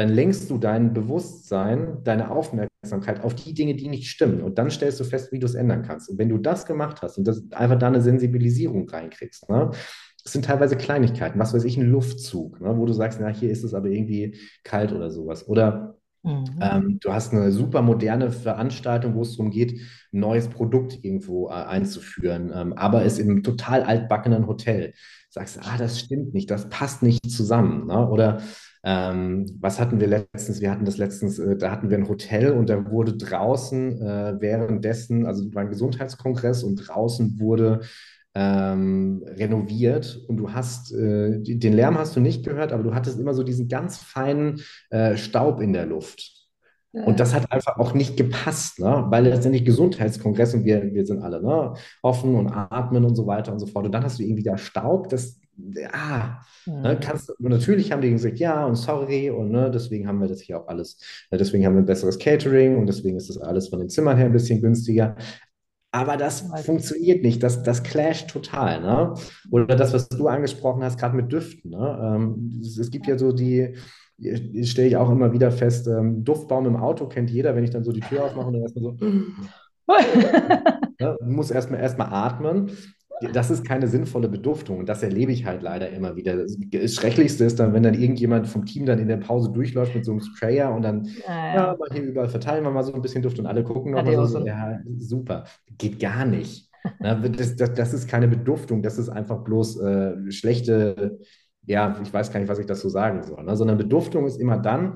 dann lenkst du dein Bewusstsein, deine Aufmerksamkeit auf die Dinge, die nicht stimmen. Und dann stellst du fest, wie du es ändern kannst. Und wenn du das gemacht hast und das einfach da eine Sensibilisierung reinkriegst, ne, das sind teilweise Kleinigkeiten, was weiß ich, ein Luftzug, ne, wo du sagst, na, hier ist es aber irgendwie kalt oder sowas. Oder Mhm. Ähm, du hast eine super moderne Veranstaltung, wo es darum geht, ein neues Produkt irgendwo äh, einzuführen, ähm, aber es im total altbackenen Hotel. Sagst, ah, das stimmt nicht, das passt nicht zusammen. Ne? Oder ähm, was hatten wir letztens? Wir hatten das letztens, äh, da hatten wir ein Hotel und da wurde draußen äh, währenddessen, also war ein Gesundheitskongress und draußen wurde ähm, renoviert und du hast, äh, den Lärm hast du nicht gehört, aber du hattest immer so diesen ganz feinen äh, Staub in der Luft. Und das hat einfach auch nicht gepasst, ne? weil letztendlich Gesundheitskongress und wir, wir sind alle ne? offen und atmen und so weiter und so fort. Und dann hast du irgendwie da Staub, das ah, mhm. ne, kannst, natürlich haben die gesagt, ja und sorry und ne, deswegen haben wir das hier auch alles, ne, deswegen haben wir ein besseres Catering und deswegen ist das alles von den Zimmern her ein bisschen günstiger. Aber das funktioniert nicht, das, das clasht total. Ne? Oder das, was du angesprochen hast, gerade mit Düften. Ne? Ähm, es, es, gibt ja so die, stelle ich auch immer wieder fest, ähm, Duftbaum im Auto kennt jeder, wenn ich dann so die Tür aufmache und dann erstmal so. ne, muss erstmal erstmal atmen das ist keine sinnvolle Beduftung und das erlebe ich halt leider immer wieder. Das Schrecklichste ist dann, wenn dann irgendjemand vom Team dann in der Pause durchläuft mit so einem Sprayer und dann, ja, ja. ja hier überall verteilen wir mal so ein bisschen Duft und alle gucken nochmal so, so, ja, super, geht gar nicht. das, das, das, ist keine Beduftung, das ist einfach bloß äh, schlechte, ja, ich weiß gar nicht, was ich dazu sagen soll, ne? sondern Beduftung ist immer dann,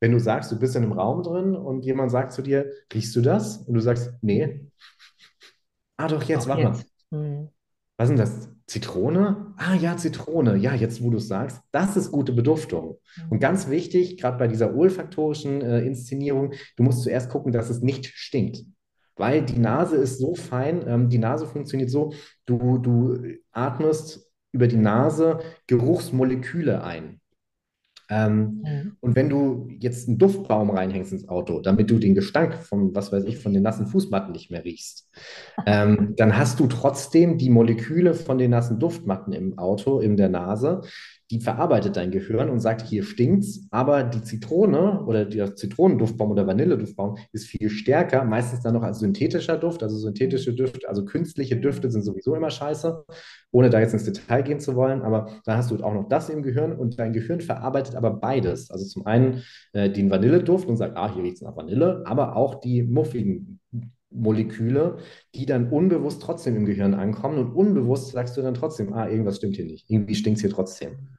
wenn du sagst, du bist in einem Raum drin und jemand sagt zu dir, riechst du das? Und du sagst, nee. Ah, doch, jetzt, warte mal. Hm was ist denn das? Zitrone? Ah ja, Zitrone. Ja, jetzt wo du es sagst, das ist gute Beduftung. Mhm. Und ganz wichtig, gerade bei dieser olfaktorischen äh, Inszenierung, du musst zuerst gucken, dass es nicht stinkt. Weil die Nase ist so fein, ähm, die Nase funktioniert so, du, du atmest über die Nase Geruchsmoleküle ein. Ähm, mhm. Und wenn du jetzt einen Duftbaum reinhängst ins Auto, damit du den Gestank von, was weiß ich, von den nassen Fußmatten nicht mehr riechst, ähm, dann hast du trotzdem die Moleküle von den nassen Duftmatten im Auto, in der Nase, die verarbeitet dein Gehirn und sagt, hier stinkt's, aber die Zitrone oder der Zitronenduftbaum oder Vanilleduftbaum ist viel stärker, meistens dann noch als synthetischer Duft. Also synthetische Düfte, also künstliche Düfte sind sowieso immer scheiße, ohne da jetzt ins Detail gehen zu wollen, aber dann hast du auch noch das im Gehirn und dein Gehirn verarbeitet aber beides. Also zum einen äh, den Vanilleduft und sagt, ah, hier riecht es nach Vanille, aber auch die muffigen Moleküle, die dann unbewusst trotzdem im Gehirn ankommen und unbewusst sagst du dann trotzdem, ah, irgendwas stimmt hier nicht, irgendwie stinkt es hier trotzdem.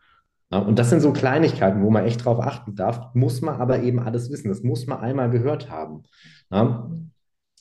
Und das sind so Kleinigkeiten, wo man echt drauf achten darf, muss man aber eben alles wissen. Das muss man einmal gehört haben.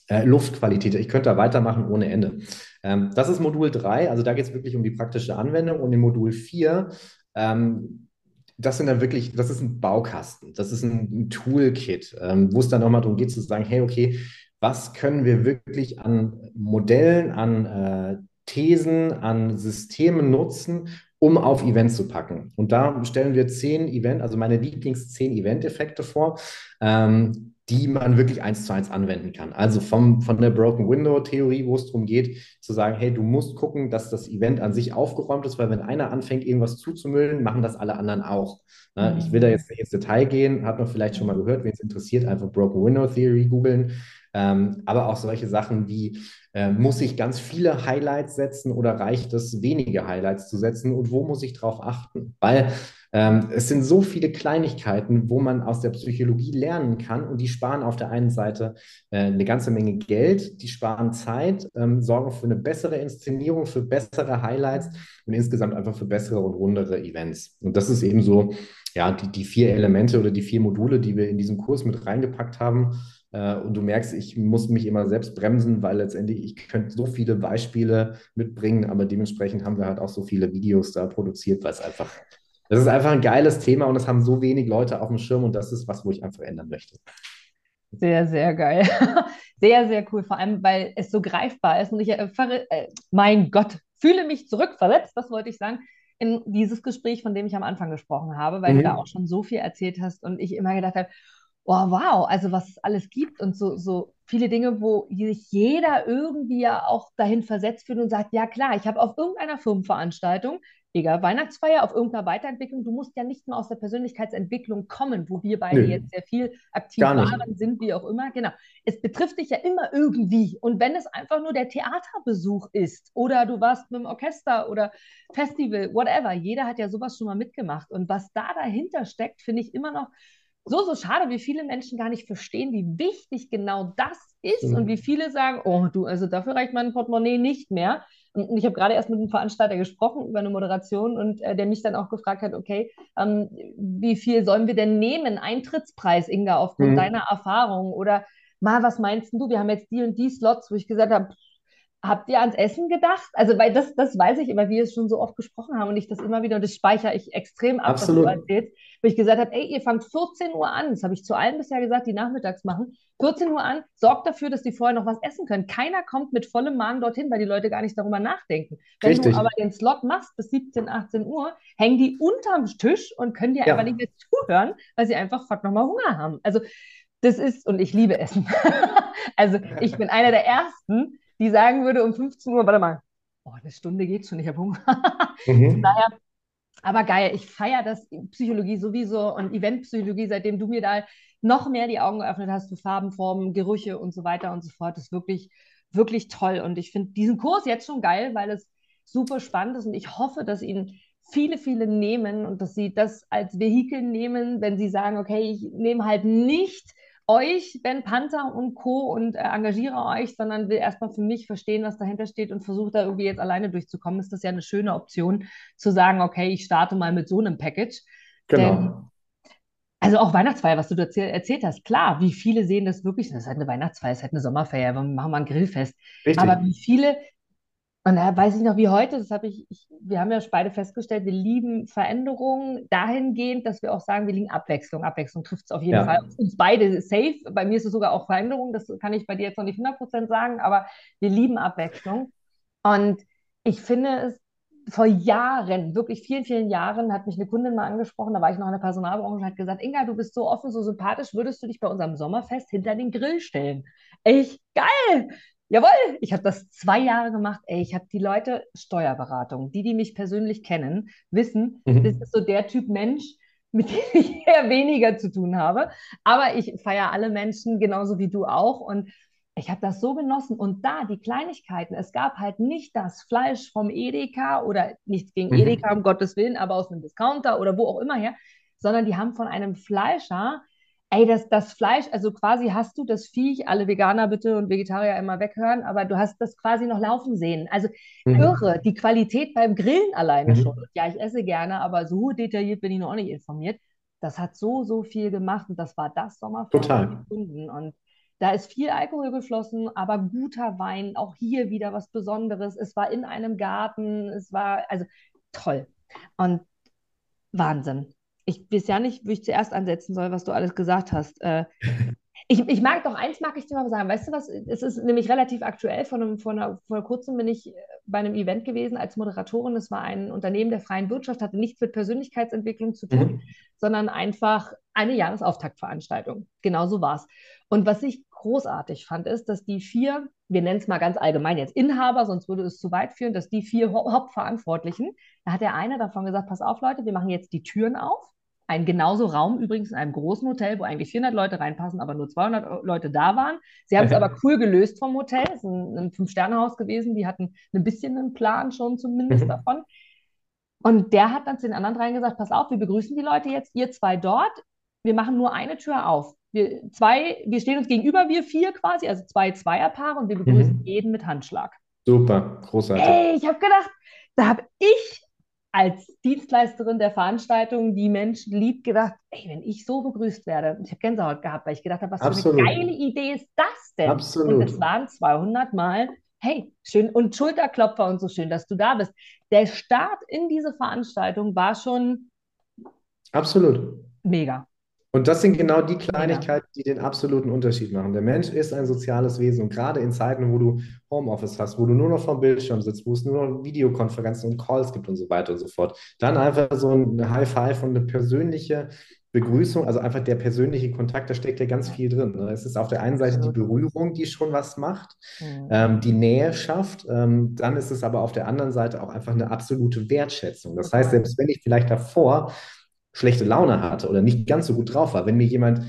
Äh, Luftqualität, ich könnte da weitermachen ohne Ende. Ähm, das ist Modul 3, also da geht es wirklich um die praktische Anwendung. Und in Modul 4, ähm, das sind dann wirklich, das ist ein Baukasten, das ist ein, ein Toolkit, ähm, wo es dann nochmal darum geht zu sagen, hey, okay, was können wir wirklich an Modellen, an äh, Thesen, an Systemen nutzen, um auf Events zu packen. Und da stellen wir zehn Event, also meine Lieblings zehn Event-Effekte vor, ähm, die man wirklich eins zu eins anwenden kann. Also vom, von der Broken Window-Theorie, wo es darum geht, zu sagen, hey, du musst gucken, dass das Event an sich aufgeräumt ist, weil wenn einer anfängt, irgendwas zuzumüllen, machen das alle anderen auch. Ne? Ich will da jetzt nicht ins Detail gehen, hat man vielleicht schon mal gehört, wen es interessiert, einfach Broken Window Theory googeln. Ähm, aber auch solche Sachen wie, äh, muss ich ganz viele Highlights setzen oder reicht es, wenige Highlights zu setzen und wo muss ich drauf achten? Weil ähm, es sind so viele Kleinigkeiten, wo man aus der Psychologie lernen kann und die sparen auf der einen Seite äh, eine ganze Menge Geld, die sparen Zeit, ähm, sorgen für eine bessere Inszenierung, für bessere Highlights und insgesamt einfach für bessere und rundere Events. Und das ist eben so, ja, die, die vier Elemente oder die vier Module, die wir in diesen Kurs mit reingepackt haben. Äh, und du merkst, ich muss mich immer selbst bremsen, weil letztendlich ich könnte so viele Beispiele mitbringen, aber dementsprechend haben wir halt auch so viele Videos da produziert, weil es einfach das ist einfach ein geiles Thema und es haben so wenig Leute auf dem Schirm und das ist was, wo ich einfach ändern möchte. Sehr, sehr geil. Sehr, sehr cool. Vor allem, weil es so greifbar ist und ich, äh, äh, mein Gott, fühle mich zurückversetzt, das wollte ich sagen, in dieses Gespräch, von dem ich am Anfang gesprochen habe, weil mhm. du da auch schon so viel erzählt hast und ich immer gedacht habe, oh wow, also was es alles gibt und so, so viele Dinge, wo sich jeder irgendwie ja auch dahin versetzt fühlt und sagt, ja klar, ich habe auf irgendeiner Firmenveranstaltung egal, Weihnachtsfeier, auf irgendeiner Weiterentwicklung. Du musst ja nicht mehr aus der Persönlichkeitsentwicklung kommen, wo wir beide Nö. jetzt sehr viel aktiv waren, sind, wie auch immer. Genau. Es betrifft dich ja immer irgendwie. Und wenn es einfach nur der Theaterbesuch ist oder du warst mit dem Orchester oder Festival, whatever, jeder hat ja sowas schon mal mitgemacht. Und was da dahinter steckt, finde ich immer noch so, so schade, wie viele Menschen gar nicht verstehen, wie wichtig genau das ist mhm. und wie viele sagen, oh du, also dafür reicht mein Portemonnaie nicht mehr. Und ich habe gerade erst mit einem Veranstalter gesprochen über eine Moderation und äh, der mich dann auch gefragt hat, okay, ähm, wie viel sollen wir denn nehmen? Eintrittspreis, Inga, aufgrund mhm. deiner Erfahrung? Oder mal, was meinst du? Wir haben jetzt die und die Slots, wo ich gesagt habe, Habt ihr ans Essen gedacht? Also, weil das, das weiß ich immer, wie wir es schon so oft gesprochen haben und ich das immer wieder, und das speichere ich extrem ab, Absolut. was du erzählst, wo ich gesagt habe, ey, ihr fangt 14 Uhr an, das habe ich zu allen bisher gesagt, die nachmittags machen, 14 Uhr an, sorgt dafür, dass die vorher noch was essen können. Keiner kommt mit vollem Magen dorthin, weil die Leute gar nicht darüber nachdenken. Wenn Richtig. du aber den Slot machst bis 17, 18 Uhr, hängen die unterm Tisch und können dir ja. einfach nicht mehr zuhören, weil sie einfach fuck nochmal Hunger haben. Also, das ist, und ich liebe Essen. also, ich bin einer der Ersten, die sagen würde um 15 Uhr, warte mal, oh, eine Stunde geht schon, ich habe Hunger. mhm. Daher, aber geil, ich feiere das Psychologie sowieso und Eventpsychologie, seitdem du mir da noch mehr die Augen geöffnet hast für Farben, Formen, Gerüche und so weiter und so fort. Das ist wirklich, wirklich toll. Und ich finde diesen Kurs jetzt schon geil, weil es super spannend ist und ich hoffe, dass ihn viele, viele nehmen und dass sie das als Vehikel nehmen, wenn sie sagen, okay, ich nehme halt nicht euch, Ben Panther und Co. und äh, engagiere euch, sondern will erstmal für mich verstehen, was dahinter steht und versuche da irgendwie jetzt alleine durchzukommen, ist das ja eine schöne Option, zu sagen, okay, ich starte mal mit so einem Package. Genau. Denn, also auch Weihnachtsfeier, was du erzähl erzählt hast, klar, wie viele sehen das wirklich, das ist halt eine Weihnachtsfeier, das ist halt eine Sommerfeier, wir machen mal ein Grillfest. Richtig. Aber wie viele und da weiß ich noch wie heute, das habe ich, ich, wir haben ja beide festgestellt, wir lieben Veränderungen dahingehend, dass wir auch sagen, wir lieben Abwechslung. Abwechslung trifft es auf jeden ja. Fall. Uns beide safe. Bei mir ist es sogar auch Veränderung, das kann ich bei dir jetzt noch nicht 100% sagen, aber wir lieben Abwechslung. Und ich finde es vor Jahren, wirklich vielen, vielen Jahren, hat mich eine Kundin mal angesprochen, da war ich noch in der Personalbranche und hat gesagt, Inga, du bist so offen, so sympathisch, würdest du dich bei unserem Sommerfest hinter den Grill stellen? Echt geil! Jawohl, ich habe das zwei Jahre gemacht. Ey, ich habe die Leute Steuerberatung, die, die mich persönlich kennen, wissen, mhm. das ist so der Typ Mensch, mit dem ich eher weniger zu tun habe. Aber ich feiere alle Menschen genauso wie du auch. Und ich habe das so genossen. Und da die Kleinigkeiten, es gab halt nicht das Fleisch vom Edeka oder nichts gegen mhm. Edeka, um Gottes Willen, aber aus einem Discounter oder wo auch immer her, sondern die haben von einem Fleischer ey, das, das Fleisch, also quasi hast du das Viech, alle Veganer bitte und Vegetarier immer weghören, aber du hast das quasi noch laufen sehen. Also mhm. irre, die Qualität beim Grillen alleine mhm. schon. Ja, ich esse gerne, aber so detailliert bin ich noch nicht informiert. Das hat so, so viel gemacht und das war das Sommerfest Total. Kunden. Und da ist viel Alkohol geflossen, aber guter Wein, auch hier wieder was Besonderes. Es war in einem Garten, es war also toll. Und Wahnsinn ich weiß ja nicht, wie ich zuerst ansetzen soll, was du alles gesagt hast. Äh, ich, ich mag doch eins, mag ich dir mal sagen. Weißt du was? Es ist nämlich relativ aktuell. Vor, einem, vor, einer, vor kurzem bin ich bei einem Event gewesen als Moderatorin. Es war ein Unternehmen der freien Wirtschaft, hatte nichts mit Persönlichkeitsentwicklung zu tun, mhm. sondern einfach eine Jahresauftaktveranstaltung. Genau so war es. Und was ich großartig fand, ist, dass die vier, wir nennen es mal ganz allgemein jetzt Inhaber, sonst würde es zu weit führen, dass die vier Hauptverantwortlichen, da hat der eine davon gesagt, pass auf Leute, wir machen jetzt die Türen auf ein genauso Raum, übrigens in einem großen Hotel, wo eigentlich 400 Leute reinpassen, aber nur 200 Leute da waren. Sie haben es aber cool gelöst vom Hotel. Es ist ein, ein Fünf-Sterne-Haus gewesen. Die hatten ein bisschen einen Plan schon zumindest mhm. davon. Und der hat dann zu den anderen dreien gesagt, pass auf, wir begrüßen die Leute jetzt, ihr zwei dort. Wir machen nur eine Tür auf. Wir, zwei, wir stehen uns gegenüber, wir vier quasi, also zwei Zweierpaare und wir begrüßen mhm. jeden mit Handschlag. Super, großartig. Ey, ich habe gedacht, da habe ich als Dienstleisterin der Veranstaltung die Menschen lieb gedacht, ey, wenn ich so begrüßt werde, ich habe Gänsehaut gehabt, weil ich gedacht habe, was Absolut. für eine geile Idee ist das denn? Absolut. Und es waren 200 Mal, hey, schön und Schulterklopfer und so schön, dass du da bist. Der Start in diese Veranstaltung war schon Absolut. Mega. Und das sind genau die Kleinigkeiten, die den absoluten Unterschied machen. Der Mensch ist ein soziales Wesen und gerade in Zeiten, wo du Homeoffice hast, wo du nur noch vom Bildschirm sitzt, wo es nur noch Videokonferenzen und Calls gibt und so weiter und so fort, dann einfach so ein High Five und eine persönliche Begrüßung, also einfach der persönliche Kontakt, da steckt ja ganz viel drin. Ne? Es ist auf der einen Seite die Berührung, die schon was macht, mhm. ähm, die Nähe schafft. Ähm, dann ist es aber auf der anderen Seite auch einfach eine absolute Wertschätzung. Das heißt, selbst wenn ich vielleicht davor schlechte Laune hatte oder nicht ganz so gut drauf war, wenn mir jemand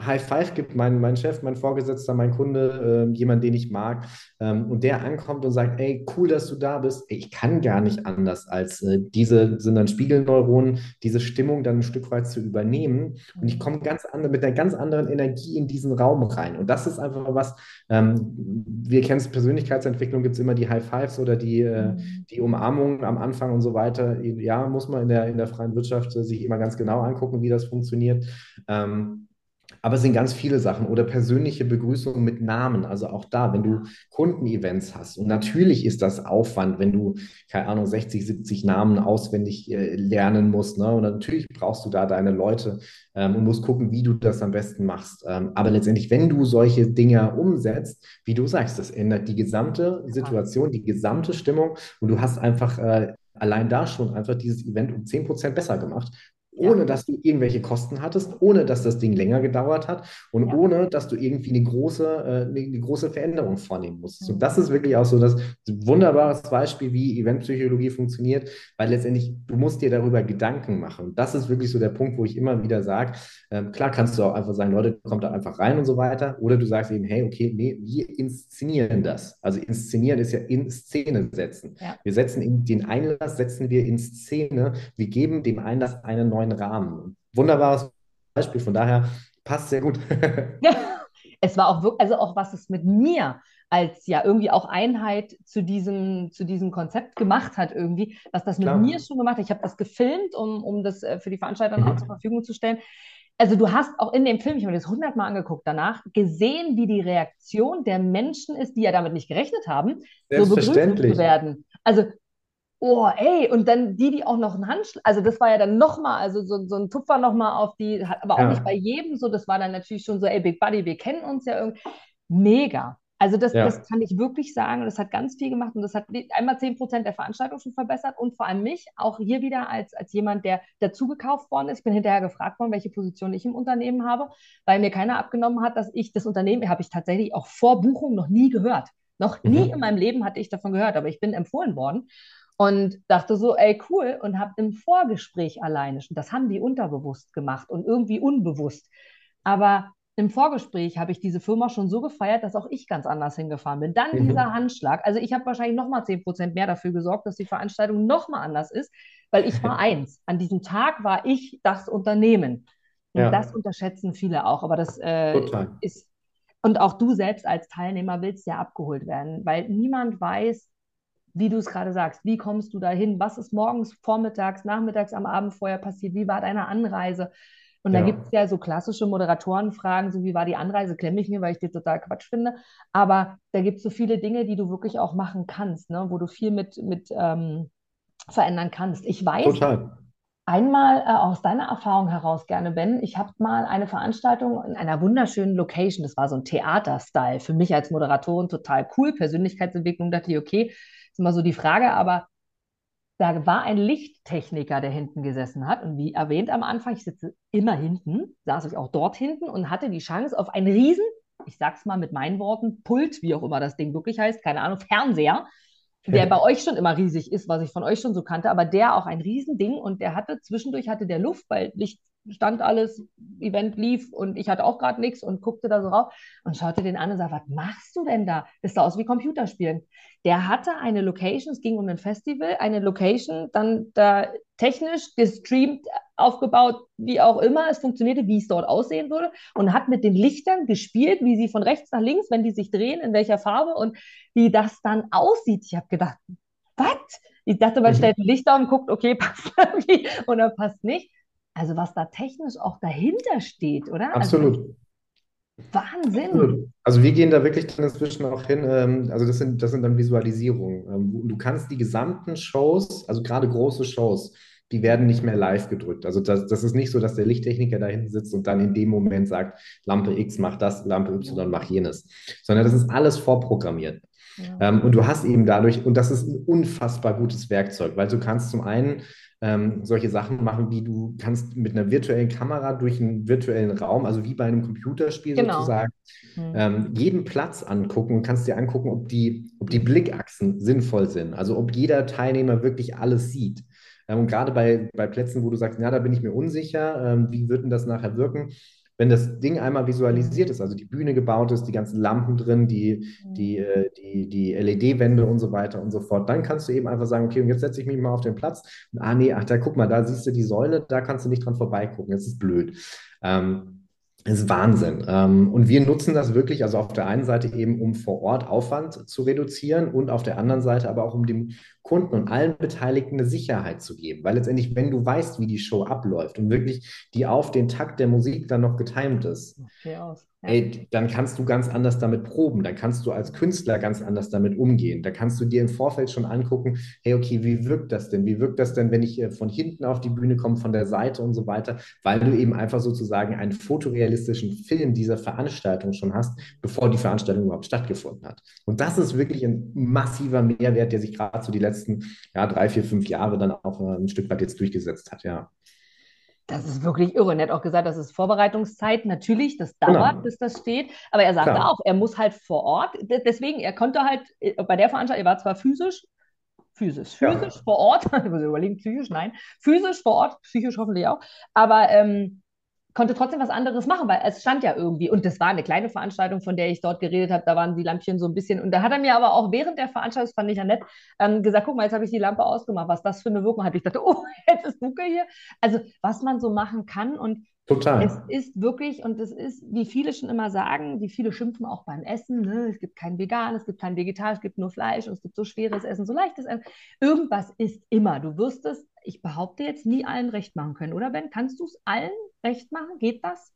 High Five gibt, mein, mein Chef, mein Vorgesetzter, mein Kunde, äh, jemand, den ich mag, ähm, und der ankommt und sagt, ey, cool, dass du da bist. Ey, ich kann gar nicht anders, als äh, diese sind dann Spiegelneuronen, diese Stimmung dann ein Stück weit zu übernehmen. Und ich komme ganz andere, mit einer ganz anderen Energie in diesen Raum rein. Und das ist einfach was, ähm, wir kennen es, Persönlichkeitsentwicklung, gibt es immer die High Fives oder die, äh, die Umarmung am Anfang und so weiter. Ja, muss man in der, in der freien Wirtschaft äh, sich immer ganz genau angucken, wie das funktioniert. Ähm, aber es sind ganz viele Sachen oder persönliche Begrüßungen mit Namen. Also auch da, wenn du Kundenevents hast. Und natürlich ist das Aufwand, wenn du, keine Ahnung, 60, 70 Namen auswendig äh, lernen musst. Ne? Und natürlich brauchst du da deine Leute ähm, und musst gucken, wie du das am besten machst. Ähm, aber letztendlich, wenn du solche Dinge umsetzt, wie du sagst, das ändert die gesamte Situation, die gesamte Stimmung. Und du hast einfach äh, allein da schon einfach dieses Event um 10% besser gemacht ohne ja. dass du irgendwelche Kosten hattest, ohne dass das Ding länger gedauert hat und ja. ohne dass du irgendwie eine große, äh, eine, eine, große Veränderung vornehmen musstest. Mhm. Und das ist wirklich auch so das wunderbares Beispiel, wie Eventpsychologie funktioniert, weil letztendlich du musst dir darüber Gedanken machen. Und das ist wirklich so der Punkt, wo ich immer wieder sage, äh, klar kannst du auch einfach sagen, Leute, kommt da einfach rein und so weiter. Oder du sagst eben, hey, okay, nee, wir inszenieren das. Also inszenieren ist ja in Szene setzen. Ja. Wir setzen in den Einlass, setzen wir in Szene. Wir geben dem Einlass einen neuen neuen Rahmen. Wunderbares Beispiel, von daher passt sehr gut. ja, es war auch wirklich, also auch was es mit mir als ja irgendwie auch Einheit zu diesem, zu diesem Konzept gemacht hat, irgendwie, was das mit Klar. mir schon gemacht hat. Ich habe das gefilmt, um, um das äh, für die Veranstalter mhm. auch zur Verfügung zu stellen. Also du hast auch in dem Film, ich habe mir das hundertmal angeguckt danach, gesehen, wie die Reaktion der Menschen ist, die ja damit nicht gerechnet haben, so begrüßt zu werden. Also oh, ey, und dann die, die auch noch einen Handschlag, also das war ja dann nochmal, also so, so ein Tupfer nochmal auf die, aber auch ja. nicht bei jedem so, das war dann natürlich schon so, ey, Big Buddy, wir kennen uns ja irgendwie. Mega. Also das, ja. das kann ich wirklich sagen, das hat ganz viel gemacht und das hat einmal 10% der Veranstaltung schon verbessert und vor allem mich, auch hier wieder als, als jemand, der dazugekauft worden ist. Ich bin hinterher gefragt worden, welche Position ich im Unternehmen habe, weil mir keiner abgenommen hat, dass ich das Unternehmen, habe ich tatsächlich auch vor Buchung noch nie gehört. Noch nie mhm. in meinem Leben hatte ich davon gehört, aber ich bin empfohlen worden und dachte so, ey, cool, und habe im Vorgespräch alleine schon, das haben die unterbewusst gemacht und irgendwie unbewusst. Aber im Vorgespräch habe ich diese Firma schon so gefeiert, dass auch ich ganz anders hingefahren bin. Dann mhm. dieser Handschlag. Also ich habe wahrscheinlich nochmal 10% mehr dafür gesorgt, dass die Veranstaltung nochmal anders ist, weil ich war eins. An diesem Tag war ich das Unternehmen. Und ja. das unterschätzen viele auch. Aber das äh, ist, und auch du selbst als Teilnehmer willst ja abgeholt werden, weil niemand weiß, wie du es gerade sagst, wie kommst du dahin? Was ist morgens, vormittags, nachmittags, am Abend vorher passiert? Wie war deine Anreise? Und ja. da gibt es ja so klassische Moderatorenfragen, so wie war die Anreise, klemme ich mir, weil ich die total Quatsch finde. Aber da gibt es so viele Dinge, die du wirklich auch machen kannst, ne? wo du viel mit, mit ähm, verändern kannst. Ich weiß, total. Einmal äh, aus deiner Erfahrung heraus gerne, Ben. Ich habe mal eine Veranstaltung in einer wunderschönen Location. Das war so ein Theater-Style. Für mich als Moderatorin total cool. Persönlichkeitsentwicklung dachte ich, okay, ist immer so die Frage, aber da war ein Lichttechniker, der hinten gesessen hat. Und wie erwähnt am Anfang, ich sitze immer hinten, saß ich auch dort hinten und hatte die Chance auf einen riesen, ich sag's mal mit meinen Worten, Pult, wie auch immer das Ding wirklich heißt, keine Ahnung, Fernseher, der bei euch schon immer riesig ist, was ich von euch schon so kannte, aber der auch ein Riesending und der hatte zwischendurch hatte der Luft, weil Licht stand alles, Event lief und ich hatte auch gerade nichts und guckte da so rauf und schaute den an und sagte, was machst du denn da? Das sah aus wie Computerspielen. Der hatte eine Location, es ging um ein Festival, eine Location, dann da technisch gestreamt, aufgebaut, wie auch immer es funktionierte, wie es dort aussehen würde und hat mit den Lichtern gespielt, wie sie von rechts nach links, wenn die sich drehen, in welcher Farbe und wie das dann aussieht. Ich habe gedacht, was? Ich dachte, man mhm. stellt ein Licht auf und guckt, okay, passt irgendwie oder passt nicht. Also was da technisch auch dahinter steht, oder? Also Absolut. Also, Wahnsinn. Absolut. Also wir gehen da wirklich dann inzwischen auch hin. Ähm, also das sind, das sind dann Visualisierungen. Ähm, du kannst die gesamten Shows, also gerade große Shows, die werden nicht mehr live gedrückt. Also das, das ist nicht so, dass der Lichttechniker da hinten sitzt und dann in dem Moment sagt, Lampe X macht das, Lampe Y macht jenes, sondern das ist alles vorprogrammiert. Ja. Ähm, und du hast eben dadurch, und das ist ein unfassbar gutes Werkzeug, weil du kannst zum einen ähm, solche Sachen machen, wie du kannst mit einer virtuellen Kamera durch einen virtuellen Raum, also wie bei einem Computerspiel genau. sozusagen, mhm. ähm, jeden Platz angucken und kannst dir angucken, ob die, ob die Blickachsen sinnvoll sind, also ob jeder Teilnehmer wirklich alles sieht. Ähm, und gerade bei, bei Plätzen, wo du sagst, ja, da bin ich mir unsicher, ähm, wie wird denn das nachher wirken? Wenn das Ding einmal visualisiert ist, also die Bühne gebaut ist, die ganzen Lampen drin, die, die, mhm. äh, die, die LED-Wände und so weiter und so fort, dann kannst du eben einfach sagen, okay, und jetzt setze ich mich mal auf den Platz. Und, ah, nee, ach, da guck mal, da siehst du die Säule, da kannst du nicht dran vorbeigucken, das ist blöd. Ähm, ist Wahnsinn. Ähm, und wir nutzen das wirklich, also auf der einen Seite eben, um vor Ort Aufwand zu reduzieren und auf der anderen Seite aber auch, um dem Kunden und allen Beteiligten eine Sicherheit zu geben. Weil letztendlich, wenn du weißt, wie die Show abläuft und wirklich die auf den Takt der Musik dann noch getimt ist, okay, ey, dann kannst du ganz anders damit proben. Dann kannst du als Künstler ganz anders damit umgehen. Da kannst du dir im Vorfeld schon angucken, hey, okay, wie wirkt das denn? Wie wirkt das denn, wenn ich äh, von hinten auf die Bühne komme, von der Seite und so weiter? Weil du eben einfach sozusagen einen fotorealistischen Film dieser Veranstaltung schon hast, bevor die Veranstaltung überhaupt stattgefunden hat. Und das ist wirklich ein massiver Mehrwert, der sich gerade so die letzten ja, drei, vier, fünf Jahre dann auch äh, ein Stück weit jetzt durchgesetzt hat, ja. Das ist wirklich irre. Er hat auch gesagt, das ist Vorbereitungszeit. Natürlich, das dauert, genau. bis das steht. Aber er sagte Klar. auch, er muss halt vor Ort. Deswegen, er konnte halt äh, bei der Veranstaltung, er war zwar physisch, physisch, physisch ja. vor Ort, ich muss überlegen, psychisch, nein, physisch vor Ort, psychisch hoffentlich auch. Aber ähm, konnte trotzdem was anderes machen, weil es stand ja irgendwie. Und das war eine kleine Veranstaltung, von der ich dort geredet habe. Da waren die Lampchen so ein bisschen. Und da hat er mir aber auch während der Veranstaltung, das fand ich ja nett, ähm, gesagt: Guck mal, jetzt habe ich die Lampe ausgemacht, was das für eine Wirkung hat. Ich dachte, oh, jetzt ist Dunkel hier. Also, was man so machen kann. Und Total. Es ist wirklich, und es ist, wie viele schon immer sagen, wie viele schimpfen auch beim Essen, ne? es gibt kein Vegan, es gibt kein Vegetar, es gibt nur Fleisch und es gibt so schweres Essen, so leichtes Essen. Irgendwas ist immer. Du wirst es, ich behaupte jetzt, nie allen recht machen können, oder Ben? Kannst du es allen recht machen? Geht das?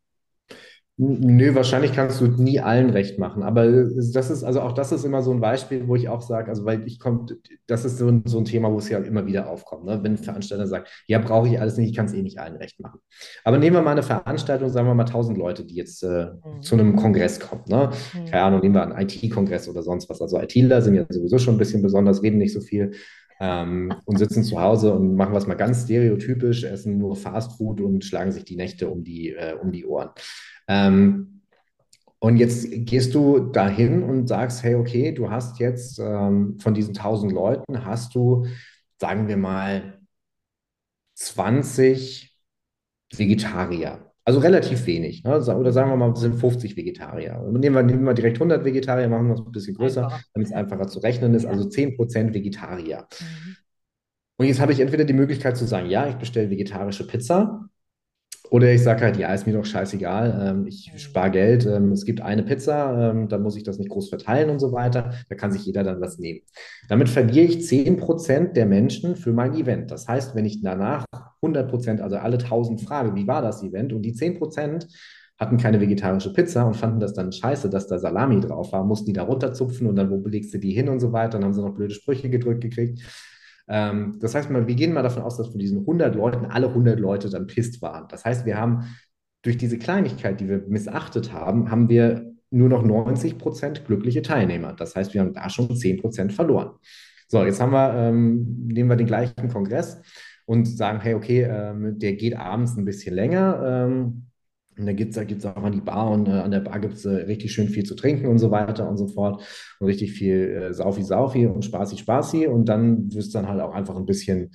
Nö, wahrscheinlich kannst du nie allen recht machen. Aber das ist, also auch das ist immer so ein Beispiel, wo ich auch sage, also weil ich komme, das ist so ein, so ein Thema, wo es ja immer wieder aufkommt, ne? wenn ein Veranstalter sagt, ja, brauche ich alles nicht, ich kann es eh nicht allen recht machen. Aber nehmen wir mal eine Veranstaltung, sagen wir mal 1000 Leute, die jetzt äh, mhm. zu einem Kongress kommen. Ne? Mhm. Keine Ahnung, nehmen wir einen IT-Kongress oder sonst was. Also ITler sind ja sowieso schon ein bisschen besonders, reden nicht so viel. Ähm, und sitzen zu Hause und machen was mal ganz stereotypisch, essen nur Fast Food und schlagen sich die Nächte um die, äh, um die Ohren. Ähm, und jetzt gehst du dahin und sagst, hey, okay, du hast jetzt ähm, von diesen 1000 Leuten, hast du, sagen wir mal, 20 Vegetarier. Also relativ wenig. Ne? Oder sagen wir mal, es sind 50 Vegetarier. Nehmen wir, nehmen wir direkt 100 Vegetarier, machen wir es ein bisschen größer, damit es einfacher zu rechnen ist. Also 10% Vegetarier. Mhm. Und jetzt habe ich entweder die Möglichkeit zu sagen, ja, ich bestelle vegetarische Pizza oder ich sage halt, ja, ist mir doch scheißegal, ähm, ich spare Geld, ähm, es gibt eine Pizza, ähm, dann muss ich das nicht groß verteilen und so weiter. Da kann sich jeder dann was nehmen. Damit verliere ich 10% der Menschen für mein Event. Das heißt, wenn ich danach 100%, also alle 1000 frage, wie war das Event? Und die 10% hatten keine vegetarische Pizza und fanden das dann scheiße, dass da Salami drauf war, mussten die da runterzupfen und dann, wo belegst du die hin und so weiter, dann haben sie noch blöde Sprüche gedrückt gekriegt. Ähm, das heißt, wir gehen mal davon aus, dass von diesen 100 Leuten alle 100 Leute dann pisst waren. Das heißt, wir haben durch diese Kleinigkeit, die wir missachtet haben, haben wir nur noch 90 Prozent glückliche Teilnehmer. Das heißt, wir haben da schon 10 Prozent verloren. So, jetzt haben wir, ähm, nehmen wir den gleichen Kongress und sagen, hey, okay, ähm, der geht abends ein bisschen länger. Ähm, Und da gibt es gibt's auch an die Bar und äh, an der Bar gibt es äh, richtig schön viel zu trinken und so weiter und so fort. Und richtig viel äh, Saufi Saufi und Spaßi Spaßi. Und dann wirst dann halt auch einfach ein bisschen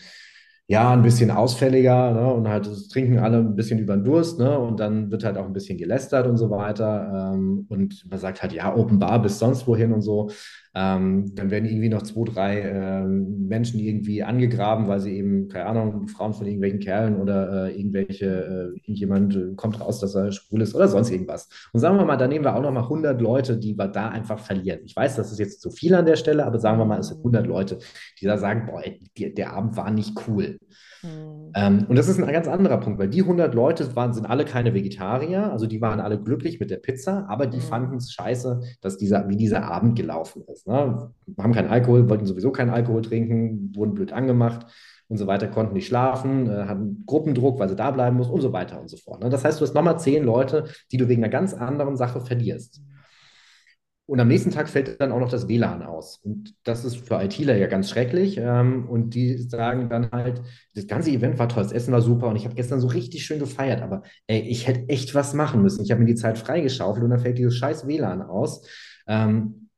ja, ein bisschen ausfälliger, ne? Und halt trinken alle ein bisschen über den Durst, ne? Und dann wird halt auch ein bisschen gelästert und so weiter. Ähm, und man sagt halt, ja, Open Bar bis sonst wohin und so. Ähm, dann werden irgendwie noch zwei, drei ähm, Menschen irgendwie angegraben, weil sie eben, keine Ahnung, Frauen von irgendwelchen Kerlen oder äh, irgendwelche, äh, irgendjemand äh, kommt raus, dass er schwul ist oder sonst irgendwas. Und sagen wir mal, da nehmen wir auch noch mal 100 Leute, die wir da einfach verlieren. Ich weiß, das ist jetzt zu viel an der Stelle, aber sagen wir mal, es sind 100 Leute, die da sagen, boah, die, der Abend war nicht cool. Mhm. Ähm, und das ist ein ganz anderer Punkt, weil die 100 Leute waren, sind alle keine Vegetarier, also die waren alle glücklich mit der Pizza, aber die mhm. fanden es scheiße, dass dieser, wie dieser Abend gelaufen ist. Ne? Haben keinen Alkohol, wollten sowieso keinen Alkohol trinken, wurden blöd angemacht und so weiter, konnten nicht schlafen, äh, hatten Gruppendruck, weil sie da bleiben muss und so weiter und so fort. Ne? Das heißt, du hast nochmal zehn Leute, die du wegen einer ganz anderen Sache verlierst. Und am nächsten Tag fällt dann auch noch das WLAN aus. Und das ist für ITler ja ganz schrecklich. Ähm, und die sagen dann halt, das ganze Event war toll, das Essen war super und ich habe gestern so richtig schön gefeiert, aber ey, ich hätte echt was machen müssen. Ich habe mir die Zeit freigeschaufelt und dann fällt dieses scheiß WLAN aus. Ähm,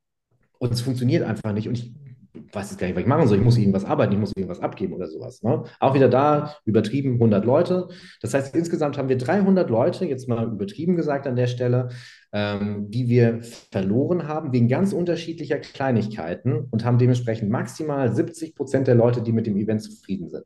und es funktioniert einfach nicht. Und ich weiß jetzt gar nicht, was ich machen soll. Ich muss irgendwas arbeiten, ich muss irgendwas abgeben oder sowas. Ne? Auch wieder da, übertrieben 100 Leute. Das heißt, insgesamt haben wir 300 Leute, jetzt mal übertrieben gesagt an der Stelle, ähm, die wir verloren haben wegen ganz unterschiedlicher Kleinigkeiten und haben dementsprechend maximal 70 Prozent der Leute, die mit dem Event zufrieden sind.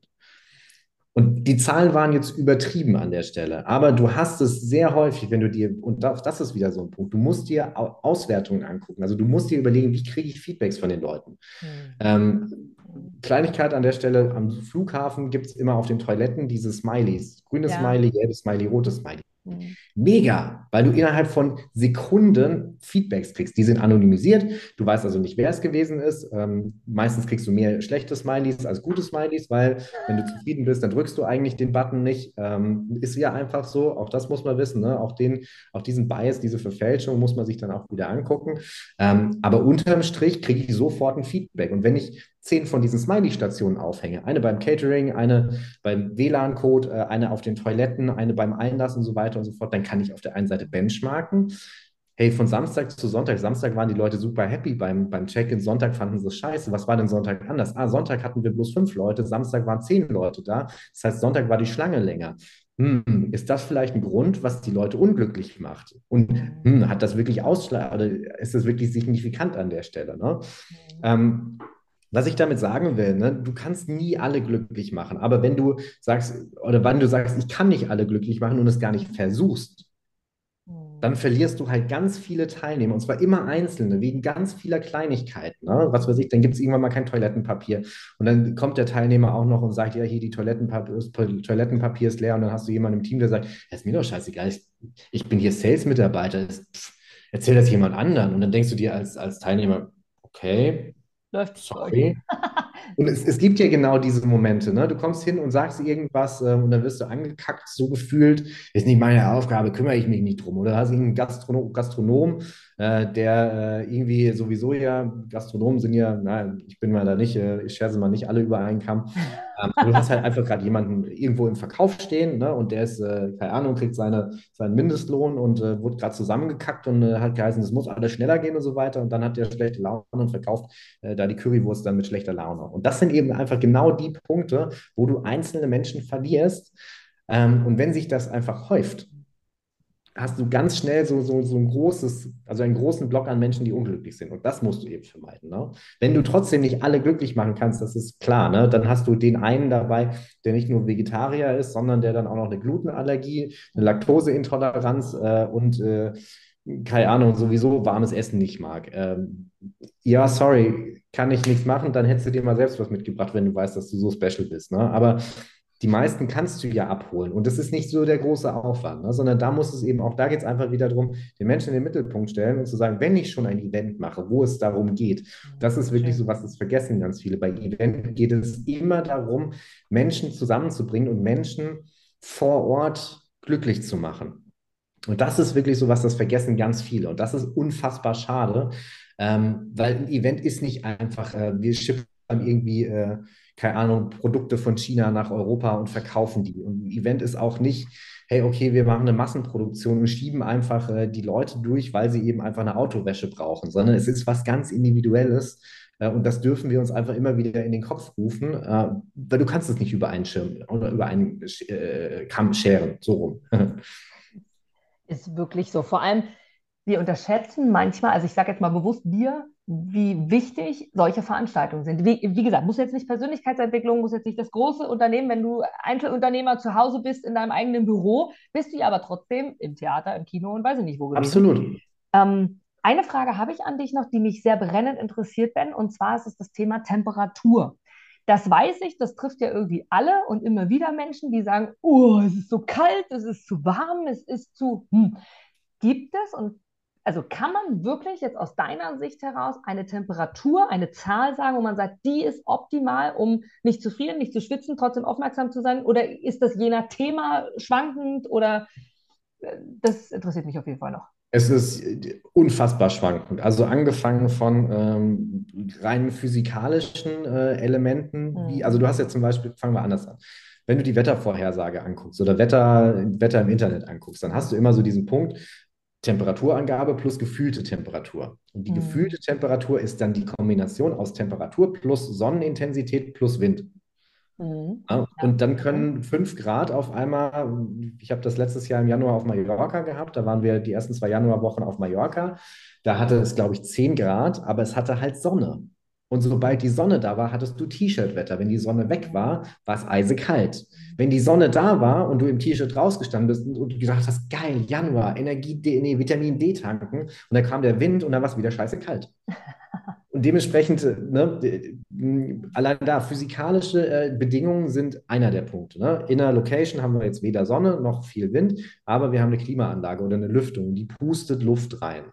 Und die Zahlen waren jetzt übertrieben an der Stelle. Aber du hast es sehr häufig, wenn du dir, und das ist wieder so ein Punkt, du musst dir Auswertungen angucken. Also du musst dir überlegen, wie kriege ich Feedbacks von den Leuten. Mhm. Ähm, Kleinigkeit an der Stelle, am Flughafen gibt es immer auf den Toiletten diese Smileys. Grünes ja. Smiley, gelbes Smiley, rotes Smiley. Mhm. Mega, weil du innerhalb von Sekunden Feedbacks kriegst. Die sind anonymisiert. Du weißt also nicht, wer es gewesen ist. Ähm, meistens kriegst du mehr schlechte Smileys als gute Smileys, weil wenn du zufrieden bist, dann drückst du eigentlich den Button nicht. Ähm, ist ja einfach so. Auch das muss man wissen. Ne? Auch, den, auch diesen Bias, diese Verfälschung muss man sich dann auch wieder angucken. Ähm, aber unterm Strich kriege ich sofort ein Feedback. Und wenn ich zehn von diesen Smiley-Stationen aufhänge. Eine beim Catering, eine beim WLAN-Code, äh, eine auf den Toiletten, eine beim Einlass und so weiter und so fort. Dann kann ich auf der einen Seite benchmarken. Hey, von Samstag zu Sonntag. Samstag waren die Leute super happy beim, beim Check-in. Sonntag fanden sie es scheiße. Was war denn Sonntag anders? Ah, Sonntag hatten wir bloß fünf Leute. Samstag waren zehn Leute da. Das heißt, Sonntag war die Schlange länger. Hm, ist das vielleicht ein Grund, was die Leute unglücklich macht? Und hm, hat das wirklich Ausschlag oder ist das wirklich signifikant an der Stelle? Ne? Mhm. Ähm, was ich damit sagen will, ne, du kannst nie alle glücklich machen. Aber wenn du sagst, oder wenn du sagst, ich kann nicht alle glücklich machen und es gar nicht versuchst, hm. dann verlierst du halt ganz viele Teilnehmer und zwar immer einzelne, wegen ganz vieler Kleinigkeiten. Ne? Was weiß ich, dann gibt es irgendwann mal kein Toilettenpapier und dann kommt der Teilnehmer auch noch und sagt, ja, hier die Toilettenpapier, Toilettenpapier ist leer und dann hast du jemanden im Team, der sagt, ja, ist mir doch scheißegal, ich, ich bin hier Sales-Mitarbeiter, erzähl das jemand anderen und dann denkst du dir als, als Teilnehmer, okay, Läuft Sorry. Und es, es, gibt ja genau diese Momente, ne? Du kommst hin und sagst irgendwas ähm, und dann wirst du angekackt, so gefühlt, ist nicht meine Aufgabe, kümmere ich mich nicht drum. Oder hast du einen Gastronom, Gastronom äh, der äh, irgendwie sowieso ja, Gastronomen sind ja, nein, ich bin mal da nicht, äh, ich scherze mal nicht alle über einen Kamm. Ähm, du hast halt einfach gerade jemanden irgendwo im Verkauf stehen ne? und der ist, äh, keine Ahnung, kriegt seine, seinen Mindestlohn und äh, wurde gerade zusammengekackt und hat geheißen, es muss alles schneller gehen und so weiter. Und dann hat der schlechte Laune und verkauft da die Currywurst dann mit schlechter Laune. Und das sind eben einfach genau die Punkte, wo du einzelne Menschen verlierst. Ähm, und wenn sich das einfach häuft, hast du ganz schnell so, so, so ein großes, also einen großen Block an Menschen, die unglücklich sind. Und das musst du eben vermeiden. Ne? Wenn du trotzdem nicht alle glücklich machen kannst, das ist klar, ne? dann hast du den einen dabei, der nicht nur Vegetarier ist, sondern der dann auch noch eine Glutenallergie, eine Laktoseintoleranz äh, und äh, keine Ahnung, sowieso warmes Essen nicht mag. Ähm, ja, sorry, kann ich nichts machen, dann hättest du dir mal selbst was mitgebracht, wenn du weißt, dass du so special bist. Ne? Aber die meisten kannst du ja abholen. Und das ist nicht so der große Aufwand, ne? sondern da muss es eben auch, da geht es einfach wieder darum, den Menschen in den Mittelpunkt stellen und zu sagen, wenn ich schon ein Event mache, wo es darum geht, das ist wirklich so was, das vergessen ganz viele. Bei Event geht es immer darum, Menschen zusammenzubringen und Menschen vor Ort glücklich zu machen. Und das ist wirklich so was, das vergessen ganz viele. Und das ist unfassbar schade, ähm, weil ein Event ist nicht einfach, äh, wir schippen irgendwie, äh, keine Ahnung, Produkte von China nach Europa und verkaufen die. Und ein Event ist auch nicht, hey, okay, wir machen eine Massenproduktion und schieben einfach äh, die Leute durch, weil sie eben einfach eine Autowäsche brauchen, sondern es ist was ganz Individuelles. Äh, und das dürfen wir uns einfach immer wieder in den Kopf rufen, äh, weil du kannst es nicht über einen Schirm oder über einen äh, Kamm scheren, so rum. ist wirklich so. Vor allem, wir unterschätzen manchmal, also ich sage jetzt mal bewusst wir, wie wichtig solche Veranstaltungen sind. Wie, wie, gesagt, muss jetzt nicht Persönlichkeitsentwicklung, muss jetzt nicht das große Unternehmen, wenn du Einzelunternehmer zu Hause bist in deinem eigenen Büro, bist du ja aber trotzdem im Theater, im Kino und weiß ich nicht wo gewesen. Absolut. Ähm, eine Frage habe ich an dich noch, die mich sehr brennend interessiert, Ben, und zwar ist es das Thema Temperatur. Das weiß ich, das trifft ja irgendwie alle und immer wieder Menschen, die sagen, oh, es ist so kalt, es ist zu warm, es ist zu... Hm. Gibt es und also kann man wirklich jetzt aus deiner Sicht heraus eine Temperatur, eine Zahl sagen, wo man sagt, die ist optimal, um nicht zu frieren, nicht zu schwitzen, trotzdem aufmerksam zu sein? Oder ist das je nach Thema schwankend? Oder äh, das interessiert mich auf jeden Fall noch. Es ist unfassbar schwankend. Also angefangen von ähm, rein physikalischen äh, Elementen, mhm. wie, also du hast ja zum Beispiel, fangen wir anders an. Wenn du die Wettervorhersage anguckst oder Wetter, Wetter im Internet anguckst, dann hast du immer so diesen Punkt, Temperaturangabe plus gefühlte Temperatur. Und die mhm. gefühlte Temperatur ist dann die Kombination aus Temperatur plus Sonnenintensität plus Wind. Mhm. Ja, und dann können 5 Grad auf einmal, ich habe das letztes Jahr im Januar auf Mallorca gehabt, da waren wir die ersten zwei Januarwochen auf Mallorca. Da hatte es, glaube ich, 10 Grad, aber es hatte halt Sonne. Und sobald die Sonne da war, hattest du T-Shirt-Wetter. Wenn die Sonne weg war, war es eisekalt. Wenn die Sonne da war und du im T-Shirt rausgestanden bist und du gedacht hast, geil, Januar, Energie, D, nee, Vitamin D tanken, und dann kam der Wind und dann war es wieder scheiße kalt. Und dementsprechend, ne, allein da, physikalische äh, Bedingungen sind einer der Punkte. Ne? In der Location haben wir jetzt weder Sonne noch viel Wind, aber wir haben eine Klimaanlage oder eine Lüftung, die pustet Luft rein.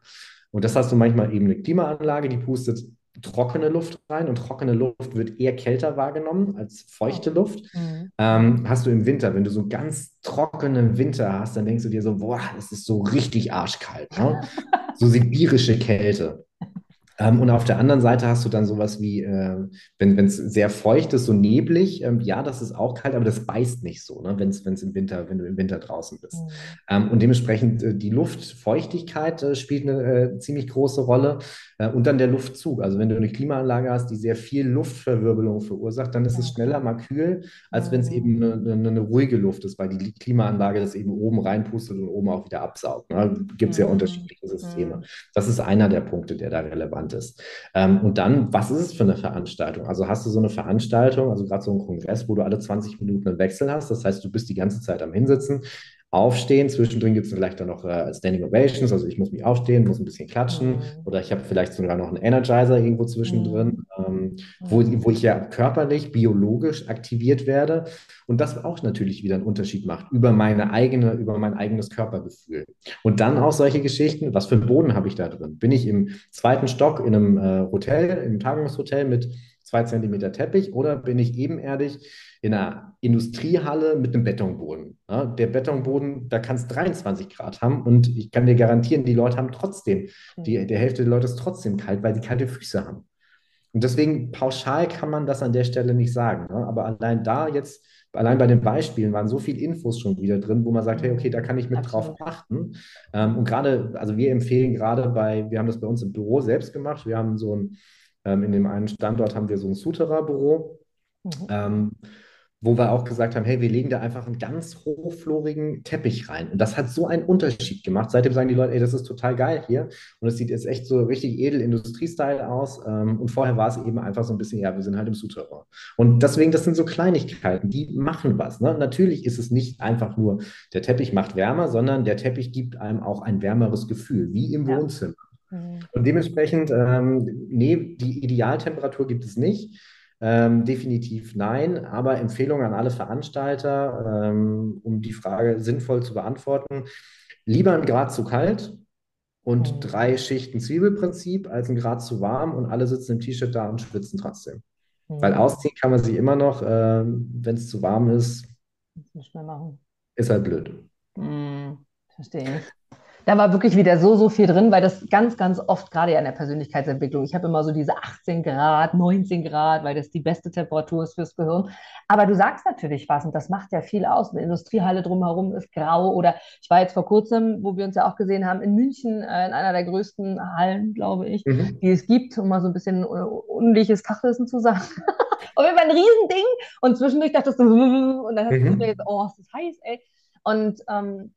Und das hast du manchmal eben eine Klimaanlage, die pustet trockene Luft rein und trockene Luft wird eher kälter wahrgenommen als feuchte Luft. Mhm. Ähm, hast du im Winter, wenn du so einen ganz trockenen Winter hast, dann denkst du dir so, boah, es ist so richtig arschkalt. Ne? so sibirische Kälte. Ähm, und auf der anderen Seite hast du dann sowas wie, äh, wenn es sehr feucht ist, so neblig, ähm, ja, das ist auch kalt, aber das beißt nicht so, ne, wenn es im Winter, wenn du im Winter draußen bist. Mhm. Ähm, und dementsprechend äh, die Luftfeuchtigkeit äh, spielt eine äh, ziemlich große Rolle. Äh, und dann der Luftzug. Also wenn du eine Klimaanlage hast, die sehr viel Luftverwirbelung verursacht, dann ist es schneller mal kühl, als wenn es eben eine, eine, eine, ruhige Luft ist, weil die Klimaanlage das eben oben reinpustet und oben auch wieder absaugt. Ne? Gibt es ja mhm. unterschiedliche Systeme. Mhm. Das ist einer der Punkte, der da relevant ist. Ähm, und dann, was ist es für eine Veranstaltung? Also hast du so eine Veranstaltung, also gerade so einen Kongress, wo du alle 20 Minuten einen Wechsel hast. Das heißt, du bist die ganze Zeit am Hinsitzen aufstehen. Zwischendrin gibt es vielleicht dann noch äh, Standing Ovations, also ich muss mich aufstehen, muss ein bisschen klatschen mhm. oder ich habe vielleicht sogar noch einen Energizer irgendwo zwischendrin, mhm. ähm, wo, wo ich ja körperlich, biologisch aktiviert werde und das auch natürlich wieder einen Unterschied macht über meine eigene, über mein eigenes Körpergefühl. Und dann auch solche Geschichten, was für einen Boden habe ich da drin? Bin ich im zweiten Stock in einem äh, Hotel, im Tagungshotel mit zwei Zentimeter Teppich oder bin ich ebenerdig in einer Industriehalle mit einem Betonboden. Ja, der Betonboden, da kann es 23 Grad haben und ich kann dir garantieren, die Leute haben trotzdem, die, mhm. der Hälfte der Leute ist trotzdem kalt, weil sie kalte Füße haben. Und deswegen pauschal kann man das an der Stelle nicht sagen. Ne? Aber allein da jetzt, allein bei den Beispielen waren so viele Infos schon wieder drin, wo man sagt, hey, okay, da kann ich mit Absolut. drauf achten. Ähm, und gerade, also wir empfehlen gerade bei, wir haben das bei uns im Büro selbst gemacht. Wir haben so ein, ähm, in dem einen Standort haben wir so ein Souterer-Büro. Mhm. Ähm, wo wir auch gesagt haben, hey, wir legen da einfach einen ganz hochflorigen Teppich rein. Und das hat so einen Unterschied gemacht. Seitdem sagen die Leute, ey, das ist total geil hier. Und es sieht jetzt echt so richtig edel Industriestyle aus. Ähm, und vorher war es eben einfach so ein bisschen, ja, wir sind halt im Souterrain. Und deswegen, das sind so Kleinigkeiten, die machen was. Ne? Natürlich ist es nicht einfach nur, der Teppich macht wärmer, sondern der Teppich gibt einem auch ein wärmeres Gefühl, wie im ja. Wohnzimmer. Mhm. Und dementsprechend, ähm, nee, die Idealtemperatur gibt es nicht. Ähm, definitiv nein, aber Empfehlung an alle Veranstalter, ähm, um die Frage sinnvoll zu beantworten. Lieber ein Grad zu kalt und mhm. drei Schichten Zwiebelprinzip als ein Grad zu warm und alle sitzen im T-Shirt da und schwitzen trotzdem. Mhm. Weil ausziehen kann man sich immer noch, äh, wenn es zu warm ist. Nicht mehr machen. Ist halt blöd. Mhm. Verstehe ich. Da war wirklich wieder so, so viel drin, weil das ganz, ganz oft, gerade ja in der Persönlichkeitsentwicklung, ich habe immer so diese 18 Grad, 19 Grad, weil das die beste Temperatur ist fürs Gehirn. Aber du sagst natürlich was und das macht ja viel aus. Eine Industriehalle drumherum ist grau oder ich war jetzt vor kurzem, wo wir uns ja auch gesehen haben, in München, äh, in einer der größten Hallen, glaube ich, mhm. die es gibt, um mal so ein bisschen unliches Fachwissen zu sagen. Auf jeden Fall ein Riesending und zwischendurch dachtest du, und dann hast mhm. du jetzt, oh, ist das heiß, ey. Und ähm,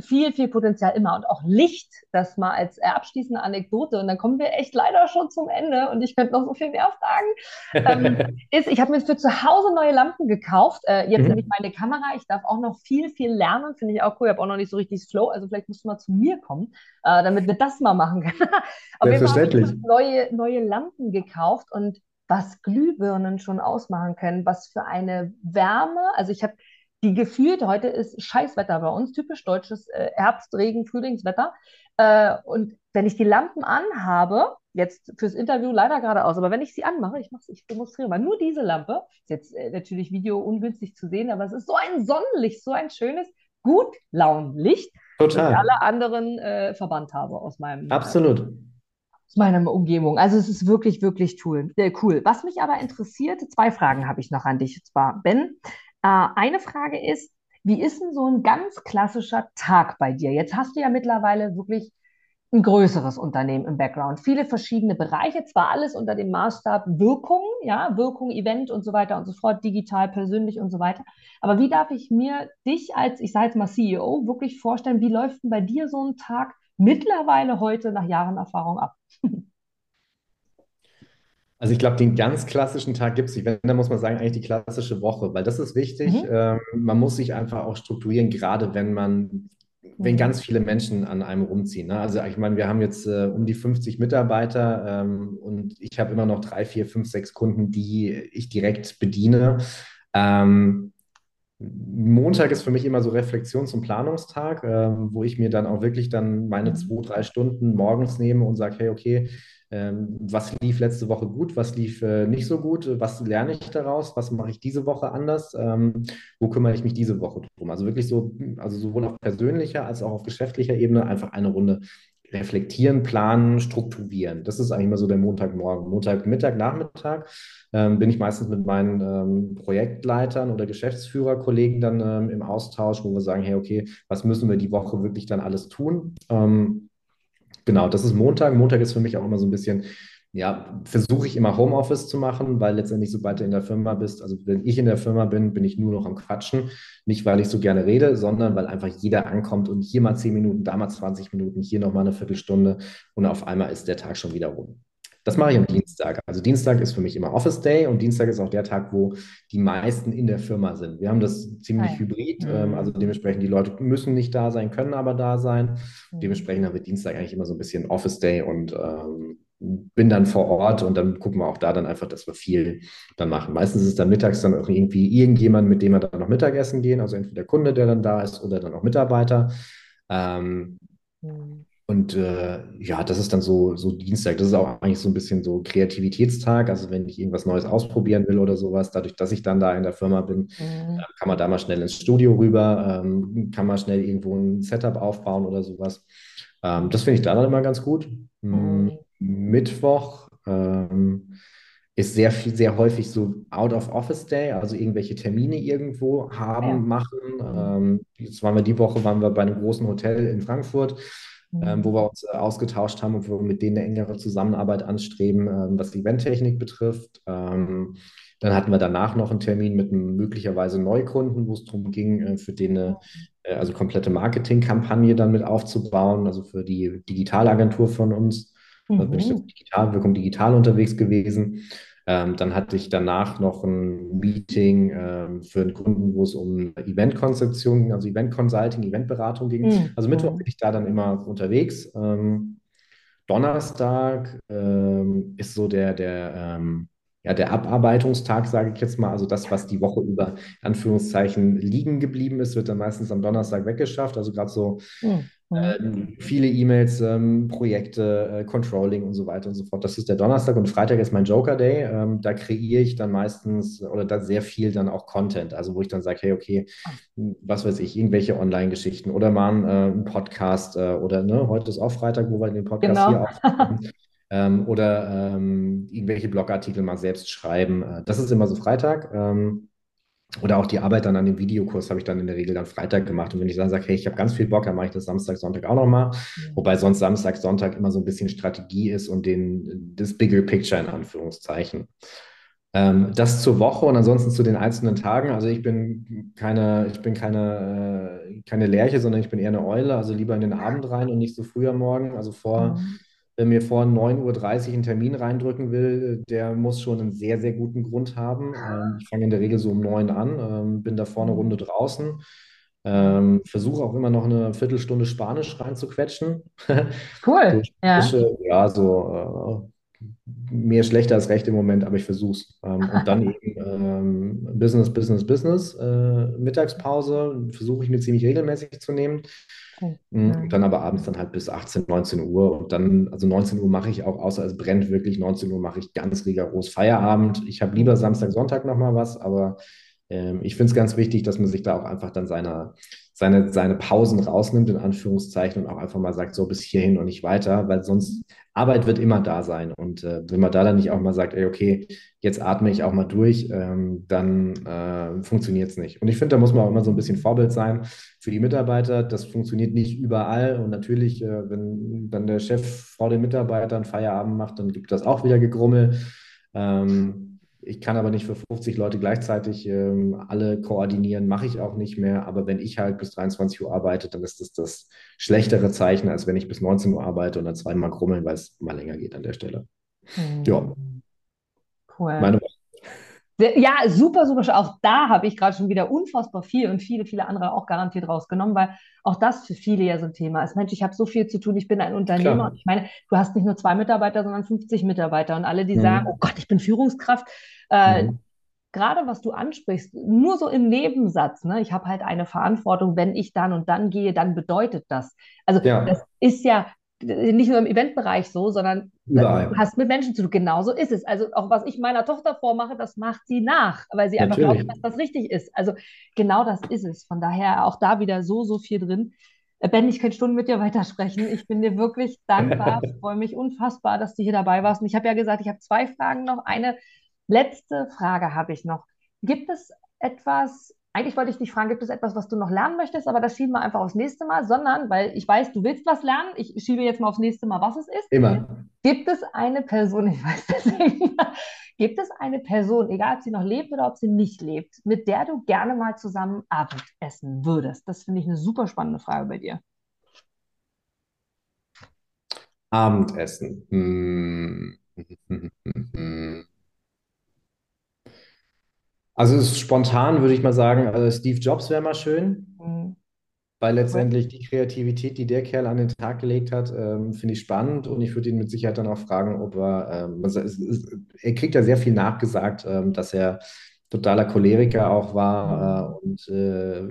viel, viel Potenzial immer. Und auch Licht, das mal als abschließende Anekdote. Und dann kommen wir echt leider schon zum Ende. Und ich könnte noch so viel mehr fragen. ähm, ist, ich habe mir für zu Hause neue Lampen gekauft. Äh, jetzt mhm. nämlich meine Kamera. Ich darf auch noch viel, viel lernen. Finde ich auch cool. Ich habe auch noch nicht so richtig Flow. Also vielleicht musst du mal zu mir kommen, äh, damit wir das mal machen können. Auf jeden Fall habe ich neue, neue Lampen gekauft. Und was Glühbirnen schon ausmachen können, was für eine Wärme. Also ich habe die gefühlt, heute ist Scheißwetter bei uns, typisch deutsches äh, Herbst, Regen, Frühlingswetter. Äh, und wenn ich die Lampen anhabe, jetzt fürs Interview leider gerade aus, aber wenn ich sie anmache, ich mache ich demonstriere mal nur diese Lampe, ist jetzt äh, natürlich Video ungünstig zu sehen, aber es ist so ein Sonnenlicht, so ein schönes, gut Launenlicht, Total. das ich alle anderen äh, verbannt habe aus meinem. Absolut. aus meiner Umgebung. Also es ist wirklich, wirklich cool. Äh, cool. Was mich aber interessiert, zwei Fragen habe ich noch an dich. Und zwar, Ben, äh, eine Frage ist, wie ist denn so ein ganz klassischer Tag bei dir? Jetzt hast du ja mittlerweile wirklich ein größeres Unternehmen im Background, viele verschiedene Bereiche, zwar alles unter dem Maßstab Wirkung, ja, Wirkung, Event und so weiter und so fort, digital, persönlich und so weiter. Aber wie darf ich mir dich als, ich sage jetzt mal CEO, wirklich vorstellen, wie läuft denn bei dir so ein Tag mittlerweile heute nach Jahren Erfahrung ab? Also ich glaube, den ganz klassischen Tag gibt es nicht. Wenn, dann muss man sagen, eigentlich die klassische Woche, weil das ist wichtig. Mhm. Ähm, man muss sich einfach auch strukturieren, gerade wenn man, wenn mhm. ganz viele Menschen an einem rumziehen. Ne? Also ich meine, wir haben jetzt äh, um die 50 Mitarbeiter ähm, und ich habe immer noch drei, vier, fünf, sechs Kunden, die ich direkt bediene. Ähm, Montag ist für mich immer so Reflexions- und Planungstag, äh, wo ich mir dann auch wirklich dann meine mhm. zwei, drei Stunden morgens nehme und sage, hey, okay, ähm, was lief letzte Woche gut, was lief äh, nicht so gut, was lerne ich daraus, was mache ich diese Woche anders, ähm, wo kümmere ich mich diese Woche drum. Also wirklich so, also sowohl auf persönlicher als auch auf geschäftlicher Ebene einfach eine Runde reflektieren, planen, strukturieren. Das ist eigentlich immer so der Montagmorgen. Montagmittag, Nachmittag ähm, bin ich meistens mit meinen ähm, Projektleitern oder Geschäftsführerkollegen dann ähm, im Austausch, wo wir sagen, hey, okay, was müssen wir die Woche wirklich dann alles tun? Ähm, Genau, das ist Montag. Montag ist für mich auch immer so ein bisschen, ja, versuche ich immer Homeoffice zu machen, weil letztendlich, sobald du in der Firma bist, also wenn ich in der Firma bin, bin ich nur noch am Quatschen. Nicht, weil ich so gerne rede, sondern weil einfach jeder ankommt und hier mal zehn Minuten, da mal 20 Minuten, hier nochmal eine Viertelstunde und auf einmal ist der Tag schon wieder rum. Das mache ich am Dienstag. Also Dienstag ist für mich immer Office Day und Dienstag ist auch der Tag, wo die meisten in der Firma sind. Wir haben das ziemlich Hi. hybrid, ähm, mhm. also dementsprechend die Leute müssen nicht da sein, können aber da sein. Mhm. Dementsprechend haben wir Dienstag eigentlich immer so ein bisschen Office Day und ähm, bin dann vor Ort und dann gucken wir auch da dann einfach, dass wir viel dann machen. Meistens ist dann mittags dann auch irgendwie irgendjemand, mit dem wir dann noch Mittagessen gehen, also entweder der Kunde, der dann da ist oder dann auch Mitarbeiter. Ähm, mhm. Und äh, ja, das ist dann so, so Dienstag. Das ist auch eigentlich so ein bisschen so Kreativitätstag. Also wenn ich irgendwas Neues ausprobieren will oder sowas, dadurch, dass ich dann da in der Firma bin, mhm. äh, kann man da mal schnell ins Studio rüber, ähm, kann man schnell irgendwo ein Setup aufbauen oder sowas. Ähm, das finde ich da dann immer ganz gut. Mhm. Mittwoch ähm, ist sehr viel, sehr häufig so Out of Office Day, also irgendwelche Termine irgendwo haben, ja. machen. Ähm, jetzt waren wir die Woche, waren wir bei einem großen Hotel in Frankfurt ähm, wo wir uns äh, ausgetauscht haben und wo wir mit denen eine engere Zusammenarbeit anstreben, ähm, was Eventtechnik betrifft. Ähm, dann hatten wir danach noch einen Termin mit einem möglicherweise Neukunden, wo es darum ging, äh, für den eine äh, also komplette Marketingkampagne dann mit aufzubauen, also für die Digitalagentur von uns. Mhm. Da bin ich mhm. digital, Wirkung digital unterwegs gewesen. Ähm, dann hatte ich danach noch ein Meeting ähm, für einen Kunden, wo es um Eventkonzeption ging, also Event Consulting, Eventberatung ging. Mhm. Also Mittwoch bin ich da dann immer unterwegs. Ähm, Donnerstag ähm, ist so der, der, ähm, ja, der Abarbeitungstag, sage ich jetzt mal, also das, was die Woche über, Anführungszeichen, liegen geblieben ist, wird dann meistens am Donnerstag weggeschafft. Also gerade so Mhm. Ähm, viele E-Mails, ähm, Projekte, äh, Controlling und so weiter und so fort. Das ist der Donnerstag und Freitag ist mein Joker Day. Ähm, da kreiere ich dann meistens oder da sehr viel dann auch Content. Also wo ich dann sage, hey, okay, was weiß ich, irgendwelche Online-Geschichten oder mal einen, äh, einen Podcast äh, oder ne, heute ist auch Freitag, wo wir den Podcast Genau. hier aufnehmen. Ähm, oder ähm, irgendwelche Blogartikel mal selbst schreiben. Äh, das ist immer so Freitag. Ähm, oder auch die Arbeit dann an dem Videokurs habe ich dann in der Regel dann Freitag gemacht. Und wenn ich dann sage, hey, ich habe ganz viel Bock, dann mache ich das Samstag, Sonntag auch nochmal. Mhm. Wobei sonst Samstag, Sonntag immer so ein bisschen Strategie ist und den, das Bigger Picture in Anführungszeichen. Ähm, das zur Woche und ansonsten zu den einzelnen Tagen. Also ich bin keine, ich bin keine, äh, keine Lerche, sondern ich bin eher eine Eule, also lieber in den Abend rein und nicht so früh am Morgen. Also vor, Mhm. Wer mir vor 9.30 Uhr einen Termin reindrücken will, der muss schon einen sehr, sehr guten Grund haben. Ähm, ich fange in der Regel so um 9 an, ähm, bin davor eine Runde draußen, ähm, versuche auch immer noch eine Viertelstunde Spanisch reinzuquetschen. Cool. Ja. Ja, so äh, mir schlechter als recht im Moment, aber ich versuche es. Ähm, und dann eben ähm, Business, Business, Business, äh, Mittagspause versuche ich mir ziemlich regelmäßig zu nehmen. Mhm. Und dann aber abends dann halt bis 18, 19 Uhr. Und dann, also 19 Uhr mache ich auch, außer es brennt wirklich, 19 Uhr mache ich ganz rigoros Feierabend. Ich habe lieber Samstag, Sonntag nochmal was, aber ähm, ich finde es ganz wichtig, dass man sich da auch einfach dann seine, seine, seine Pausen rausnimmt, in Anführungszeichen, und auch einfach mal sagt, so bis hierhin und nicht weiter, weil sonst Arbeit wird immer da sein. Und äh, wenn man da dann nicht auch mal sagt, ey, okay, jetzt atme ich auch mal durch, ähm, dann äh, funktioniert es nicht. Und ich finde, da muss man auch immer so ein bisschen Vorbild sein für die Mitarbeiter. Das funktioniert nicht überall. Und natürlich, äh, wenn dann der Chef vor den Mitarbeitern Feierabend macht, dann gibt das auch wieder Gegrummel. Ähm, ich kann aber nicht für 50 Leute gleichzeitig ähm, alle koordinieren, mache ich auch nicht mehr. Aber wenn ich halt bis 23 Uhr arbeite, dann ist das das schlechtere Zeichen, als wenn ich bis 19 Uhr arbeite und dann zweimal grummeln, weil es mal länger geht an der Stelle. Ja, Mhm. Cool. meine Sehr- Ja, super, super. Auch da habe ich gerade schon wieder unfassbar viel und viele, viele andere auch garantiert rausgenommen, weil auch das für viele ja so ein Thema ist. Mensch, ich habe so viel zu tun, ich bin ein Unternehmer Klar. und ich meine, du hast nicht nur zwei Mitarbeiter, sondern 50 Mitarbeiter und alle, die sagen, oh Mhm. Gott, ich bin Führungskraft. Äh, Mhm. gerade was du ansprichst, nur so im Nebensatz, ne? Ich habe halt eine Verantwortung, wenn ich dann und dann gehe, dann bedeutet das. Also Ja, das ist ja nicht nur im Eventbereich so, sondern du hast mit Menschen zu tun. Genauso ist es. Also auch was ich meiner Tochter vormache, das macht sie nach, weil sie einfach glaubt, Natürlich. dass das richtig ist. Also genau das ist es. Von daher auch da wieder so, so viel drin. Äh, Ben, ich könnte Stunden mit dir weitersprechen. Ich bin dir wirklich dankbar, freue mich unfassbar, dass du hier dabei warst. Und ich habe ja gesagt, ich habe zwei Fragen noch. Eine letzte Frage habe ich noch. Gibt es etwas, eigentlich wollte ich dich fragen, gibt es etwas, was du noch lernen möchtest, aber das schieben wir einfach aufs nächste Mal, sondern, weil ich weiß, du willst was lernen, ich schiebe jetzt mal aufs nächste Mal, was es ist. Immer. Gibt es eine Person, ich weiß deswegen, gibt es eine Person, egal ob sie noch lebt oder ob sie nicht lebt, mit der du gerne mal zusammen Abendessen würdest? Das finde ich eine super spannende Frage bei dir. Abendessen. Hm. Also ist spontan würde ich mal sagen, also Steve Jobs wäre mal schön, Mhm. weil Cool. letztendlich die Kreativität, die der Kerl an den Tag gelegt hat, ähm, finde ich spannend und ich würde ihn mit Sicherheit dann auch fragen, ob er, ähm, also es, es, er kriegt ja sehr viel nachgesagt, ähm, dass er totaler Choleriker auch war äh, und äh,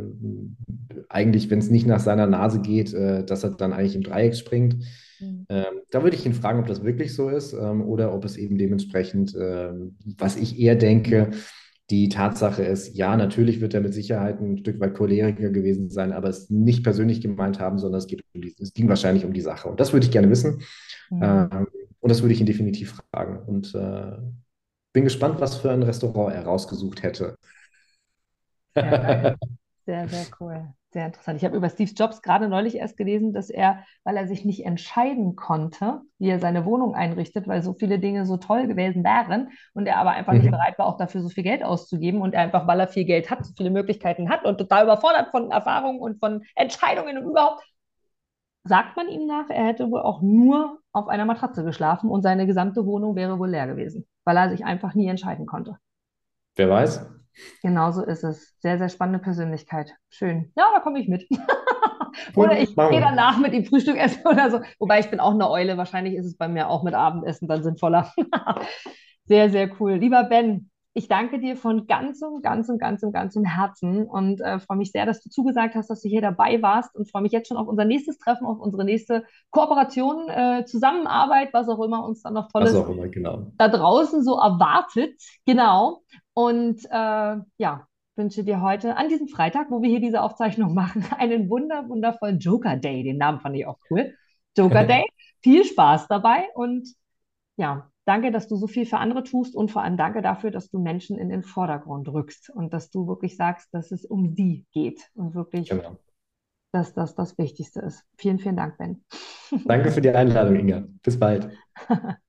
eigentlich, wenn es nicht nach seiner Nase geht, äh, dass er dann eigentlich im Dreieck springt. Mhm. Ähm, da würde ich ihn fragen, ob das wirklich so ist ähm, oder ob es eben dementsprechend, ähm, was ich eher denke, die Tatsache ist, ja, natürlich wird er mit Sicherheit ein Stück weit Choleriker gewesen sein, aber es nicht persönlich gemeint haben, sondern es geht um die, es ging wahrscheinlich um die Sache. Und das würde ich gerne wissen. Mhm. Ähm, und das würde ich ihn definitiv fragen. Und äh, bin gespannt, was für ein Restaurant er rausgesucht hätte. Sehr, sehr cool. Sehr interessant. Ich habe über Steve Jobs gerade neulich erst gelesen, dass er, weil er sich nicht entscheiden konnte, wie er seine Wohnung einrichtet, weil so viele Dinge so toll gewesen wären und er aber einfach nicht Mhm. bereit war, auch dafür so viel Geld auszugeben und er einfach, weil er viel Geld hat, so viele Möglichkeiten hat und total überfordert von Erfahrungen und von Entscheidungen und überhaupt, sagt man ihm nach, er hätte wohl auch nur auf einer Matratze geschlafen und seine gesamte Wohnung wäre wohl leer gewesen, weil er sich einfach nie entscheiden konnte. Wer weiß? Genauso ist es. Sehr, sehr spannende Persönlichkeit. Schön. Ja, da komme ich mit. Oder ich gehe danach mit ihm Frühstück essen oder so. Wobei ich bin auch eine Eule. Wahrscheinlich ist es bei mir auch mit Abendessen dann sinnvoller. Sehr, sehr cool. Lieber Ben, ich danke dir von ganzem, ganzem, ganzem, ganzem Herzen und äh, freue mich sehr, dass du zugesagt hast, dass du hier dabei warst und freue mich jetzt schon auf unser nächstes Treffen, auf unsere nächste Kooperation, äh, Zusammenarbeit, was auch immer uns dann noch Tolles immer, genau. da draußen so erwartet. Genau. Und äh, ja, wünsche dir heute an diesem Freitag, wo wir hier diese Aufzeichnung machen, einen wunder, wundervollen Joker Day. Den Namen fand ich auch cool. Joker Day. Viel Spaß dabei und ja, danke, dass du so viel für andere tust und vor allem danke dafür, dass du Menschen in den Vordergrund rückst und dass du wirklich sagst, dass es um sie geht und wirklich, genau. dass das das Wichtigste ist. Vielen, vielen Dank, Ben. Danke für die Einladung, Inga. Bis bald.